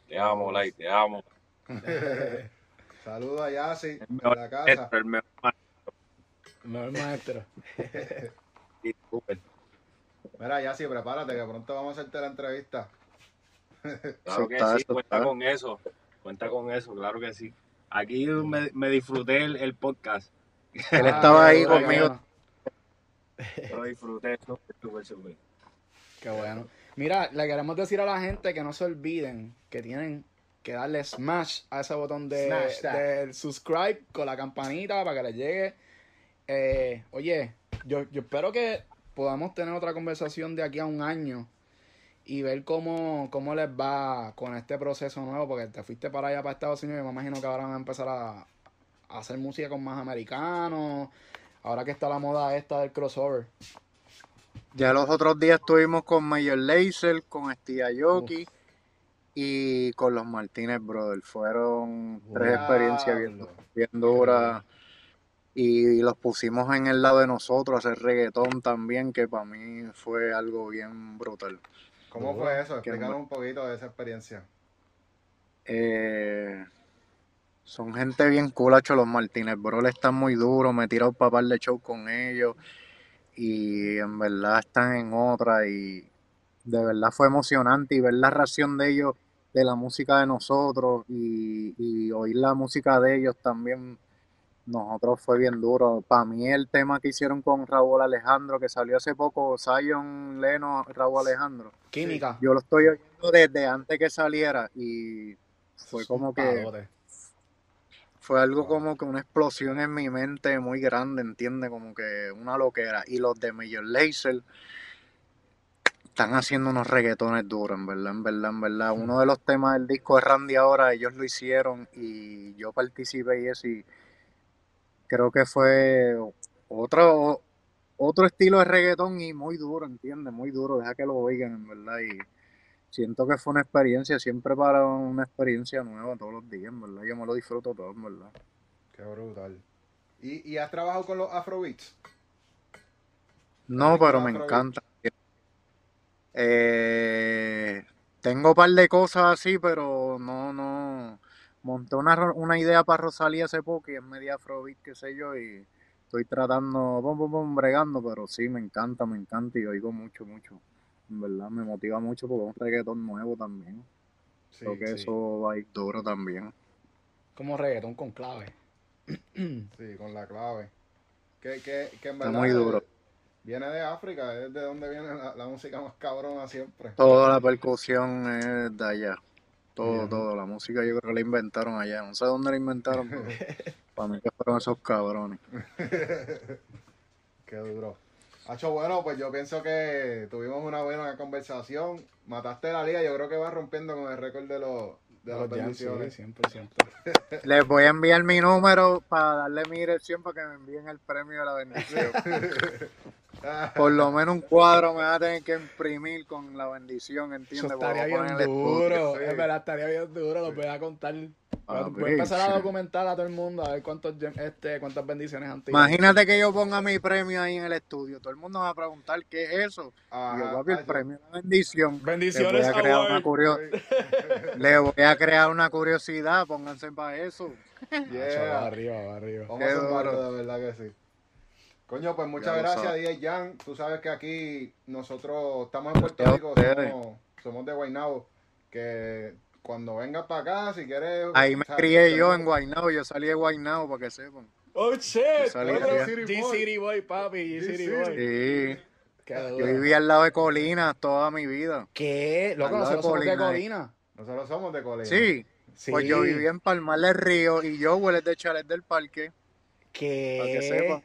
Te amo, Lai, te amo. Saludos a Yassi, El mejor la casa. maestro, el mejor maestro. Mejor maestro. Sí. Mira, Yassi, prepárate que pronto vamos a hacerte la entrevista. Claro que sí, cuenta con eso. Cuenta con eso, claro que sí. Aquí me, me disfruté el, el podcast. Él estaba ahí qué conmigo. bueno, Lo disfruté, súper, súper. Qué bueno. Mira, le queremos decir a la gente que no se olviden que tienen que darle smash a ese botón de, del subscribe con la campanita para que les llegue. Eh, oye, yo, yo espero que podamos tener otra conversación de aquí a un año y ver cómo, cómo les va con este proceso nuevo, porque te fuiste para allá, para Estados Unidos, y me imagino que ahora van a empezar a, a hacer música con más americanos, ahora que está la moda esta del crossover. Ya los otros días estuvimos con Major Lazer, con Steve Aoki y con los Martínez Brothers. Fueron tres experiencias bien, bien duras y los pusimos en el lado de nosotros, a hacer reggaetón también, que para mí fue algo bien brutal. ¿Cómo fue eso? Explícanos un poquito de esa experiencia. Eh, son gente bien culacho los Martínez Brothers, están muy duros, me he tirado para par de show con ellos y en verdad están en otra y de verdad fue emocionante y ver la reacción de ellos de la música de nosotros y, y oír la música de ellos también nosotros fue bien duro. Para mí el tema que hicieron con Raúl Alejandro que salió hace poco, Zion Leno, Raúl Alejandro, Química. yo lo estoy oyendo desde antes que saliera y fue como que fue algo como que una explosión en mi mente muy grande, ¿entiendes? Como que una loquera. Y los de Major Lazer están haciendo unos reggaetones duros, en verdad, en verdad, en verdad. Uno de los temas del disco de Randy ahora, ellos lo hicieron y yo participé y eso y creo que fue otro, otro estilo de reggaetón y muy duro, ¿entiendes? Muy duro, deja que lo oigan, en verdad. Y siento que fue una experiencia, siempre para una experiencia nueva todos los días, en verdad. Yo me lo disfruto todo, en verdad. Qué brutal. ¿Y, y has trabajado con los Afrobeats? No, pero me encanta. Eh, tengo un par de cosas así, pero no, no. Monté una, una idea para Rosalía hace poco y es media afrobeat, qué sé yo, y estoy tratando, pum, pum, pum, bregando, pero sí, me encanta, me encanta y oigo mucho, mucho. En verdad, me motiva mucho porque es un reggaetón nuevo también. Sí, Creo que sí. eso va a ir duro también. Como reggaetón con clave. sí, con la clave. Que, que, que en Está verdad muy duro. viene de África, es de donde viene la, la música más cabrona siempre. Toda la percusión es de allá. Todo, Bien. todo. La música yo creo que la inventaron allá. No sé dónde la inventaron, pero para mí que fueron esos cabrones. Qué duro. Hacho, bueno, pues yo pienso que tuvimos una buena conversación. Mataste la liga, yo creo que vas rompiendo con el récord de los de las Los jams, sí, bendiciones. siempre, siempre. Les voy a enviar mi número para darle mi dirección para que me envíen el premio de la bendición. Por lo menos un cuadro me va a tener que imprimir con la bendición, Eso ¿entiendes? estaría Porque voy a bien duro. sí. Es verdad, estaría bien duro. Lo voy a contar. Voy a empezar a documentar a todo el mundo a ver cuántos, este, cuántas bendiciones han tirado. Imagínate que yo ponga mi premio ahí en el estudio. Todo el mundo va a preguntar qué es eso. Y yo, papi, el premio la bendición. Bendiciones, Les voy a crear una Le voy a crear una curiosidad, pónganse para eso. Yeah. va arriba, va arriba. Vamos a de verdad que sí. Coño, pues muchas gracias. DJ Jan. Tú sabes que aquí nosotros estamos en Puerto Rico, somos, somos de Guaynabo. Que cuando vengas para acá, si quieres. Ahí me crié yo en Guaynabo, yo salí de Guaynabo para que sepan. Oh, shit. G-City Boy, papi. G-City Boy. Sí, Qué yo viví al lado de Colinas toda mi vida. ¿Qué? Loco, nosotros somos de Colina, eh. Colina. Nosotros somos de Colina. Sí, Sí. pues yo viví en Palmar del Río y yo huele de Chalet del Parque. Para que ¿Qué? sepa.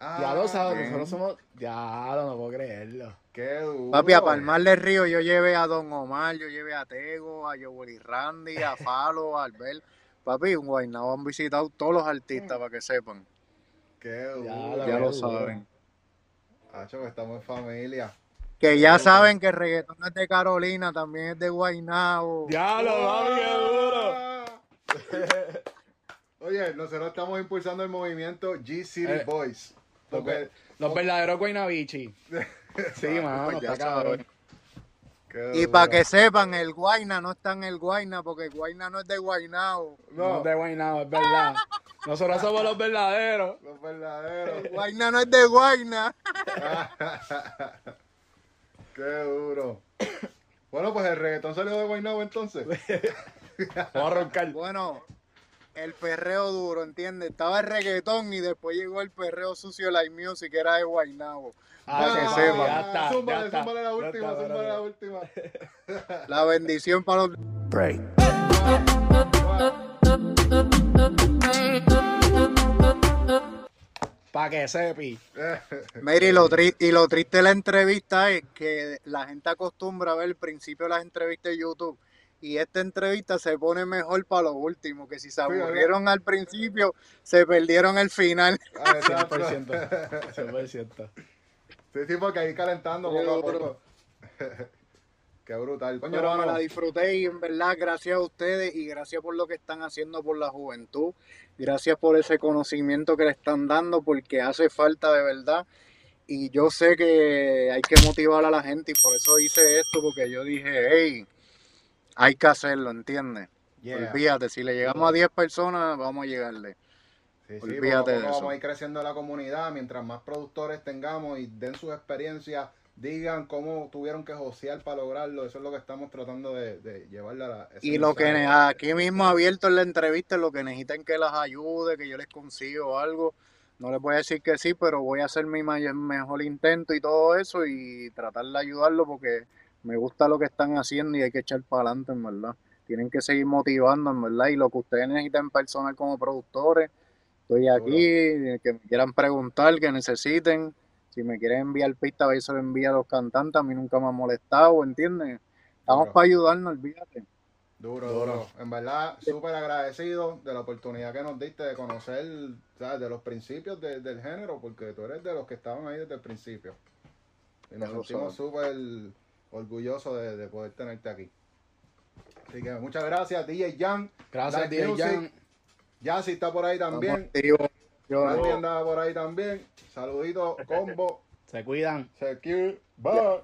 Ah, Ya lo sabes, bien. nosotros somos. Ya, no puedo creerlo. Qué duro. Papi, a Palmar del Río yo llevé a Don Omar, yo llevé a Tego, a Joel y Randy, a Falo, a Albert. Papi, en Guaynabo han visitado todos los artistas para que sepan. Qué duro. Ya Ya lo duro. saben. Hacho, que estamos en familia. Que ya saben que el reggaetón es de Carolina, también es de Guaynabo. Diablo, papi, qué duro. Oye, nosotros estamos impulsando el movimiento G City Eh, Boys. Los, los verdaderos Guaynabichi. Sí, mano, pues ya está cabrón. qué Y para que sepan, el Guayna no está en el Guayna, porque el Guayna no es de Guaynabo. No, No, es de Guaynabo, es verdad. Nosotros somos los verdaderos. los verdaderos. El Guayna no es de Guayna. Qué duro. Bueno, pues el reggaetón salió de Guaynabo entonces. Vamos a roncar. Bueno, el perreo duro, ¿entiendes? Estaba el reggaetón y después llegó el perreo sucio Live Music, que era de Guaynabo. Ah, Para que sí, sepan. ya está, ya está. zúmbale la Ya última, está, zúmbale la última. La bendición para los... Break. Pa' que sepi. Mira, y lo, tri- y lo triste de la entrevista es que la gente acostumbra a ver el principio de las entrevistas de YouTube y esta entrevista se pone mejor para lo último, que si se aburrieron al principio, se perdieron el final. Ah, exacto. 100%. 100%. Sí, sí, porque ahí calentando Qué poco a poco. Qué brutal. Coño, Pero me la disfruté y en verdad gracias a ustedes y gracias por lo que están haciendo por la juventud. Gracias por ese conocimiento que le están dando porque hace falta de verdad. Y yo sé que hay que motivar a la gente y por eso hice esto porque yo dije, hey, hay que hacerlo, ¿entiendes? yeah. Olvídate, si le llegamos a 10 personas, vamos a llegarle. Sí, sí, Olvídate de eso. Vamos a ir creciendo la comunidad. Mientras más productores tengamos y den sus experiencias, digan cómo tuvieron que josear para lograrlo. Eso es lo que estamos tratando de, de llevarle a la. Y lo que aquí mismo abierto en la entrevista, lo que necesiten que las ayude, que yo les consigo algo. No les voy a decir que sí, pero voy a hacer mi may- mejor intento y todo eso y tratar de ayudarlo porque me gusta lo que están haciendo y hay que echar para adelante, en verdad. Tienen que seguir motivando, en verdad. Y lo que ustedes necesiten personal como productores, estoy aquí, que me quieran preguntar, que necesiten. Si me quieren enviar pistas, yo se lo envío a los cantantes. A mí nunca me ha molestado, ¿entiendes? Estamos Duro. para ayudarnos, olvídate. Duro, Duro. duro. En verdad, súper agradecido de la oportunidad que nos diste de conocer, ¿sabes? De los principios de- del género, porque tú eres de los que estaban ahí desde el principio. Y nos sentimos súper orgullosos de, de poder tenerte aquí. Así que muchas gracias, DJ Jan. Gracias, DJ Music. Jan. Yassi está por ahí también. Yo- andaba por ahí también. Saludito, combo, Se cuidan. secure, bye.